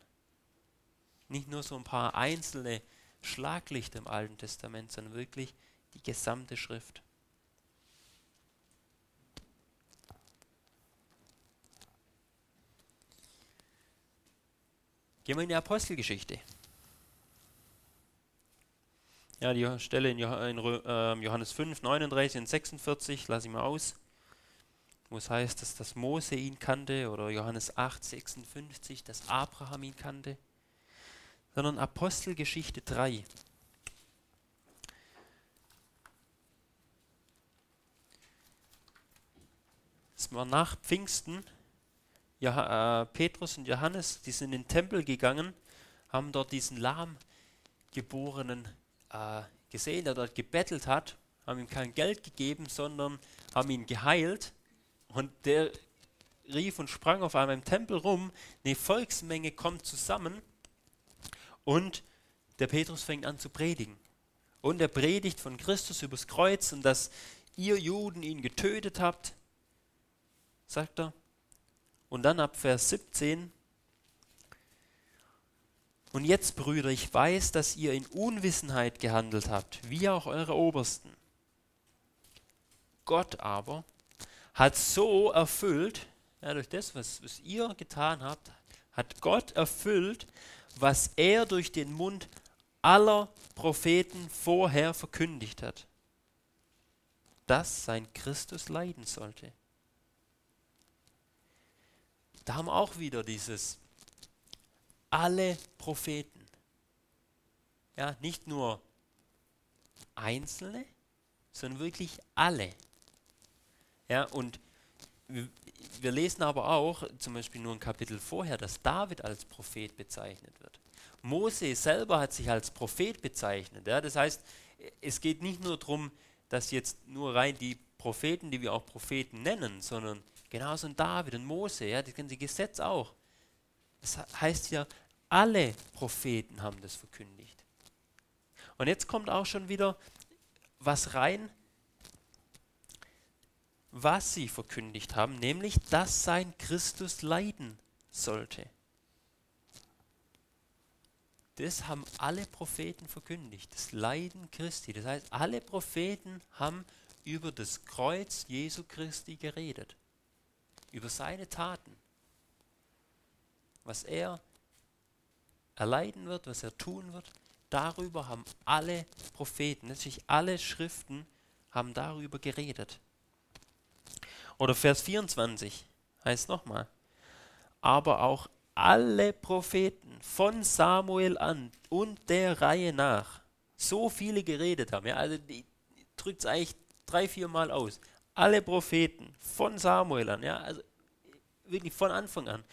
Nicht nur so ein paar einzelne Schlaglichter im Alten Testament, sondern wirklich die gesamte Schrift. Gehen wir in die Apostelgeschichte. Ja, die Stelle in ähm, Johannes 5, 39 und 46 lasse ich mal aus, wo es heißt, dass das Mose ihn kannte oder Johannes 8, 56, dass Abraham ihn kannte, sondern Apostelgeschichte 3. Es war nach Pfingsten, ja, äh, Petrus und Johannes, die sind in den Tempel gegangen, haben dort diesen lahmgeborenen äh, gesehen, der dort gebettelt hat, haben ihm kein Geld gegeben, sondern haben ihn geheilt. Und der rief und sprang auf einmal im Tempel rum. Eine Volksmenge kommt zusammen und der Petrus fängt an zu predigen. Und er predigt von Christus übers Kreuz und dass ihr Juden ihn getötet habt sagt er. Und dann ab Vers 17. Und jetzt, Brüder, ich weiß, dass ihr in Unwissenheit gehandelt habt, wie auch eure Obersten. Gott aber hat so erfüllt, ja, durch das, was, was ihr getan habt, hat Gott erfüllt, was er durch den Mund aller Propheten vorher verkündigt hat, dass sein Christus leiden sollte da haben auch wieder dieses alle Propheten. Ja, nicht nur einzelne, sondern wirklich alle. Ja, und wir lesen aber auch, zum Beispiel nur ein Kapitel vorher, dass David als Prophet bezeichnet wird. Mose selber hat sich als Prophet bezeichnet. Ja, das heißt, es geht nicht nur darum, dass jetzt nur rein die Propheten, die wir auch Propheten nennen, sondern Genauso ein David und Mose, ja, das ganze Gesetz auch. Das heißt ja, alle Propheten haben das verkündigt. Und jetzt kommt auch schon wieder was rein, was sie verkündigt haben, nämlich, dass sein Christus leiden sollte. Das haben alle Propheten verkündigt, das Leiden Christi. Das heißt, alle Propheten haben über das Kreuz Jesu Christi geredet, über seine Taten, was er erleiden wird, was er tun wird. Darüber haben alle Propheten, natürlich alle Schriften, haben darüber geredet. Oder Vers 24 heißt nochmal, aber auch alle Propheten von Samuel an und der Reihe nach so viele geredet haben. Ja, also drückt es eigentlich drei, vier Mal aus. Alle Propheten von Samuel an, ja, also wirklich von Anfang an,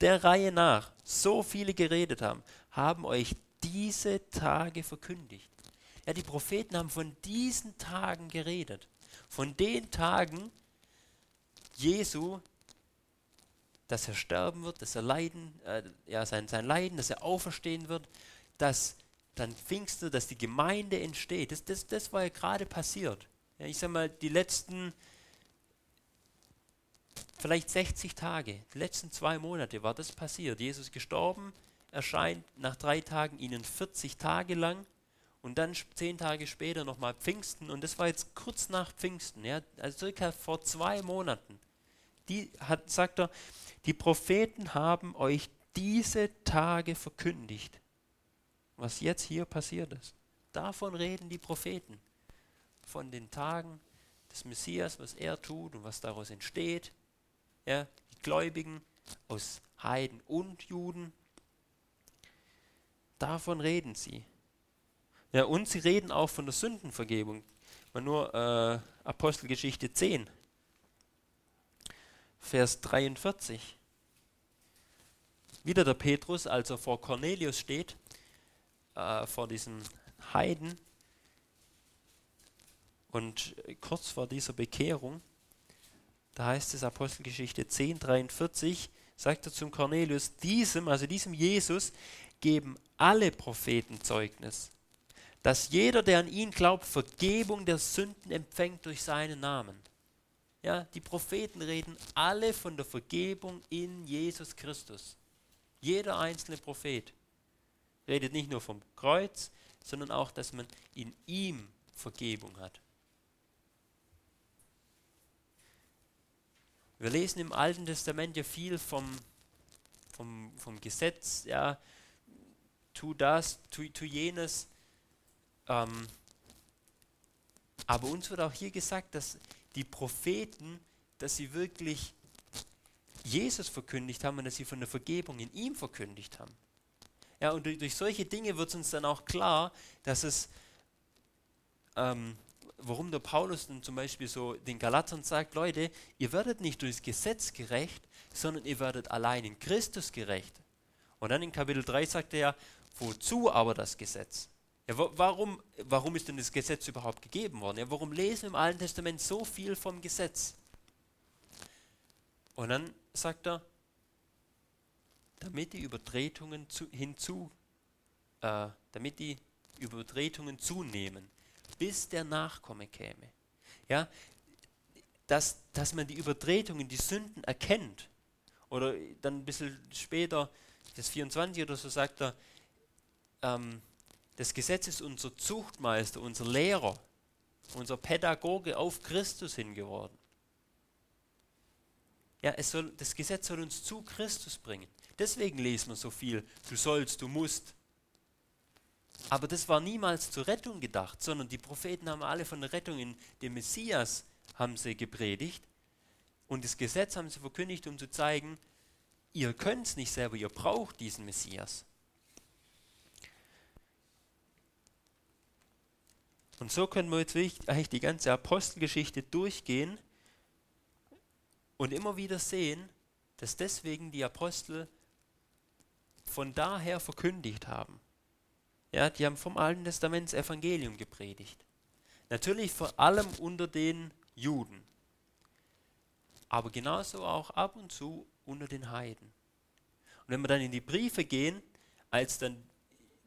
der Reihe nach so viele geredet haben, haben euch diese Tage verkündigt. Ja, die Propheten haben von diesen Tagen geredet. Von den Tagen Jesu, dass er sterben wird, dass er leiden, äh, ja, sein, sein Leiden, dass er auferstehen wird, dass dann Pfingsten, dass die Gemeinde entsteht. Das, das, das war ja gerade passiert. Ja, ich sage mal, die letzten vielleicht 60 Tage, die letzten zwei Monate war das passiert. Jesus gestorben, erscheint nach drei Tagen ihnen 40 Tage lang und dann zehn Tage später nochmal Pfingsten und das war jetzt kurz nach Pfingsten, ja, also circa vor zwei Monaten. Die hat, sagt er, die Propheten haben euch diese Tage verkündigt, was jetzt hier passiert ist. Davon reden die Propheten, von den Tagen des Messias, was er tut und was daraus entsteht. Ja, die Gläubigen aus Heiden und Juden, davon reden sie. Ja, und sie reden auch von der Sündenvergebung. Mal nur äh, Apostelgeschichte 10. Vers 43. Wieder der Petrus, als er vor Cornelius steht, äh, vor diesen Heiden und kurz vor dieser Bekehrung, da heißt es Apostelgeschichte 10, 43, sagt er zum Cornelius, diesem, also diesem Jesus, geben alle Propheten Zeugnis, dass jeder, der an ihn glaubt, Vergebung der Sünden empfängt durch seinen Namen. Ja, die Propheten reden alle von der Vergebung in Jesus Christus. Jeder einzelne Prophet redet nicht nur vom Kreuz, sondern auch, dass man in ihm Vergebung hat. Wir lesen im Alten Testament ja viel vom, vom, vom Gesetz, ja, tu das, tu, tu jenes. Ähm, aber uns wird auch hier gesagt, dass die Propheten, dass sie wirklich Jesus verkündigt haben und dass sie von der Vergebung in ihm verkündigt haben. Ja, und durch, durch solche Dinge wird uns dann auch klar, dass es, ähm, warum der Paulus dann zum Beispiel so den Galatern sagt, Leute, ihr werdet nicht durchs Gesetz gerecht, sondern ihr werdet allein in Christus gerecht. Und dann in Kapitel 3 sagt er ja, wozu aber das Gesetz? Ja, warum, warum ist denn das Gesetz überhaupt gegeben worden? Ja, warum lesen wir im Alten Testament so viel vom Gesetz? Und dann sagt er, damit die Übertretungen zu, hinzu, äh, damit die Übertretungen zunehmen, bis der Nachkomme käme. Ja, dass, dass man die Übertretungen, die Sünden erkennt. Oder dann ein bisschen später, das 24 oder so sagt er, ähm, das Gesetz ist unser Zuchtmeister, unser Lehrer, unser Pädagoge auf Christus hin geworden. Ja, es soll, das Gesetz soll uns zu Christus bringen. Deswegen lesen wir so viel, du sollst, du musst. Aber das war niemals zur Rettung gedacht, sondern die Propheten haben alle von der Rettung in dem Messias haben sie gepredigt und das Gesetz haben sie verkündigt, um zu zeigen, ihr könnt es nicht selber, ihr braucht diesen Messias. Und so können wir jetzt wirklich eigentlich die ganze Apostelgeschichte durchgehen und immer wieder sehen, dass deswegen die Apostel von daher verkündigt haben. Ja, die haben vom Alten Testament das Evangelium gepredigt. Natürlich vor allem unter den Juden, aber genauso auch ab und zu unter den Heiden. Und wenn wir dann in die Briefe gehen, als dann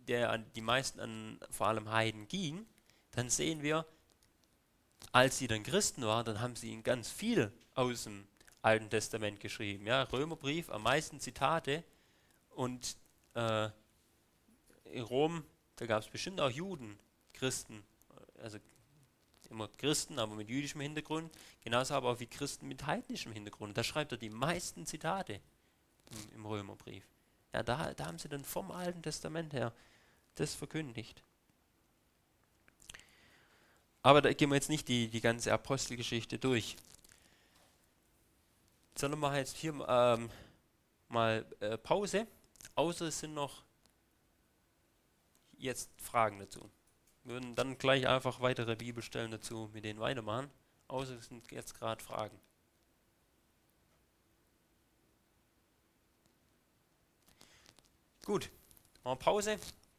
der, die meisten an vor allem Heiden ging, dann sehen wir, als sie dann Christen waren, dann haben sie ihnen ganz viel aus dem Alten Testament geschrieben. Ja, Römerbrief, am meisten Zitate. Und äh, Rom, da gab es bestimmt auch Juden, Christen, also immer Christen, aber mit jüdischem Hintergrund, genauso aber auch wie Christen mit heidnischem Hintergrund. Da schreibt er die meisten Zitate im, im Römerbrief. Ja, da, da haben sie dann vom Alten Testament her das verkündigt. Aber da gehen wir jetzt nicht die, die ganze Apostelgeschichte durch. Sondern machen jetzt hier ähm, mal äh, Pause. Außer es sind noch jetzt Fragen dazu. Wir würden dann gleich einfach weitere Bibelstellen dazu mit denen weitermachen. Außer es sind jetzt gerade Fragen. Gut, machen wir Pause.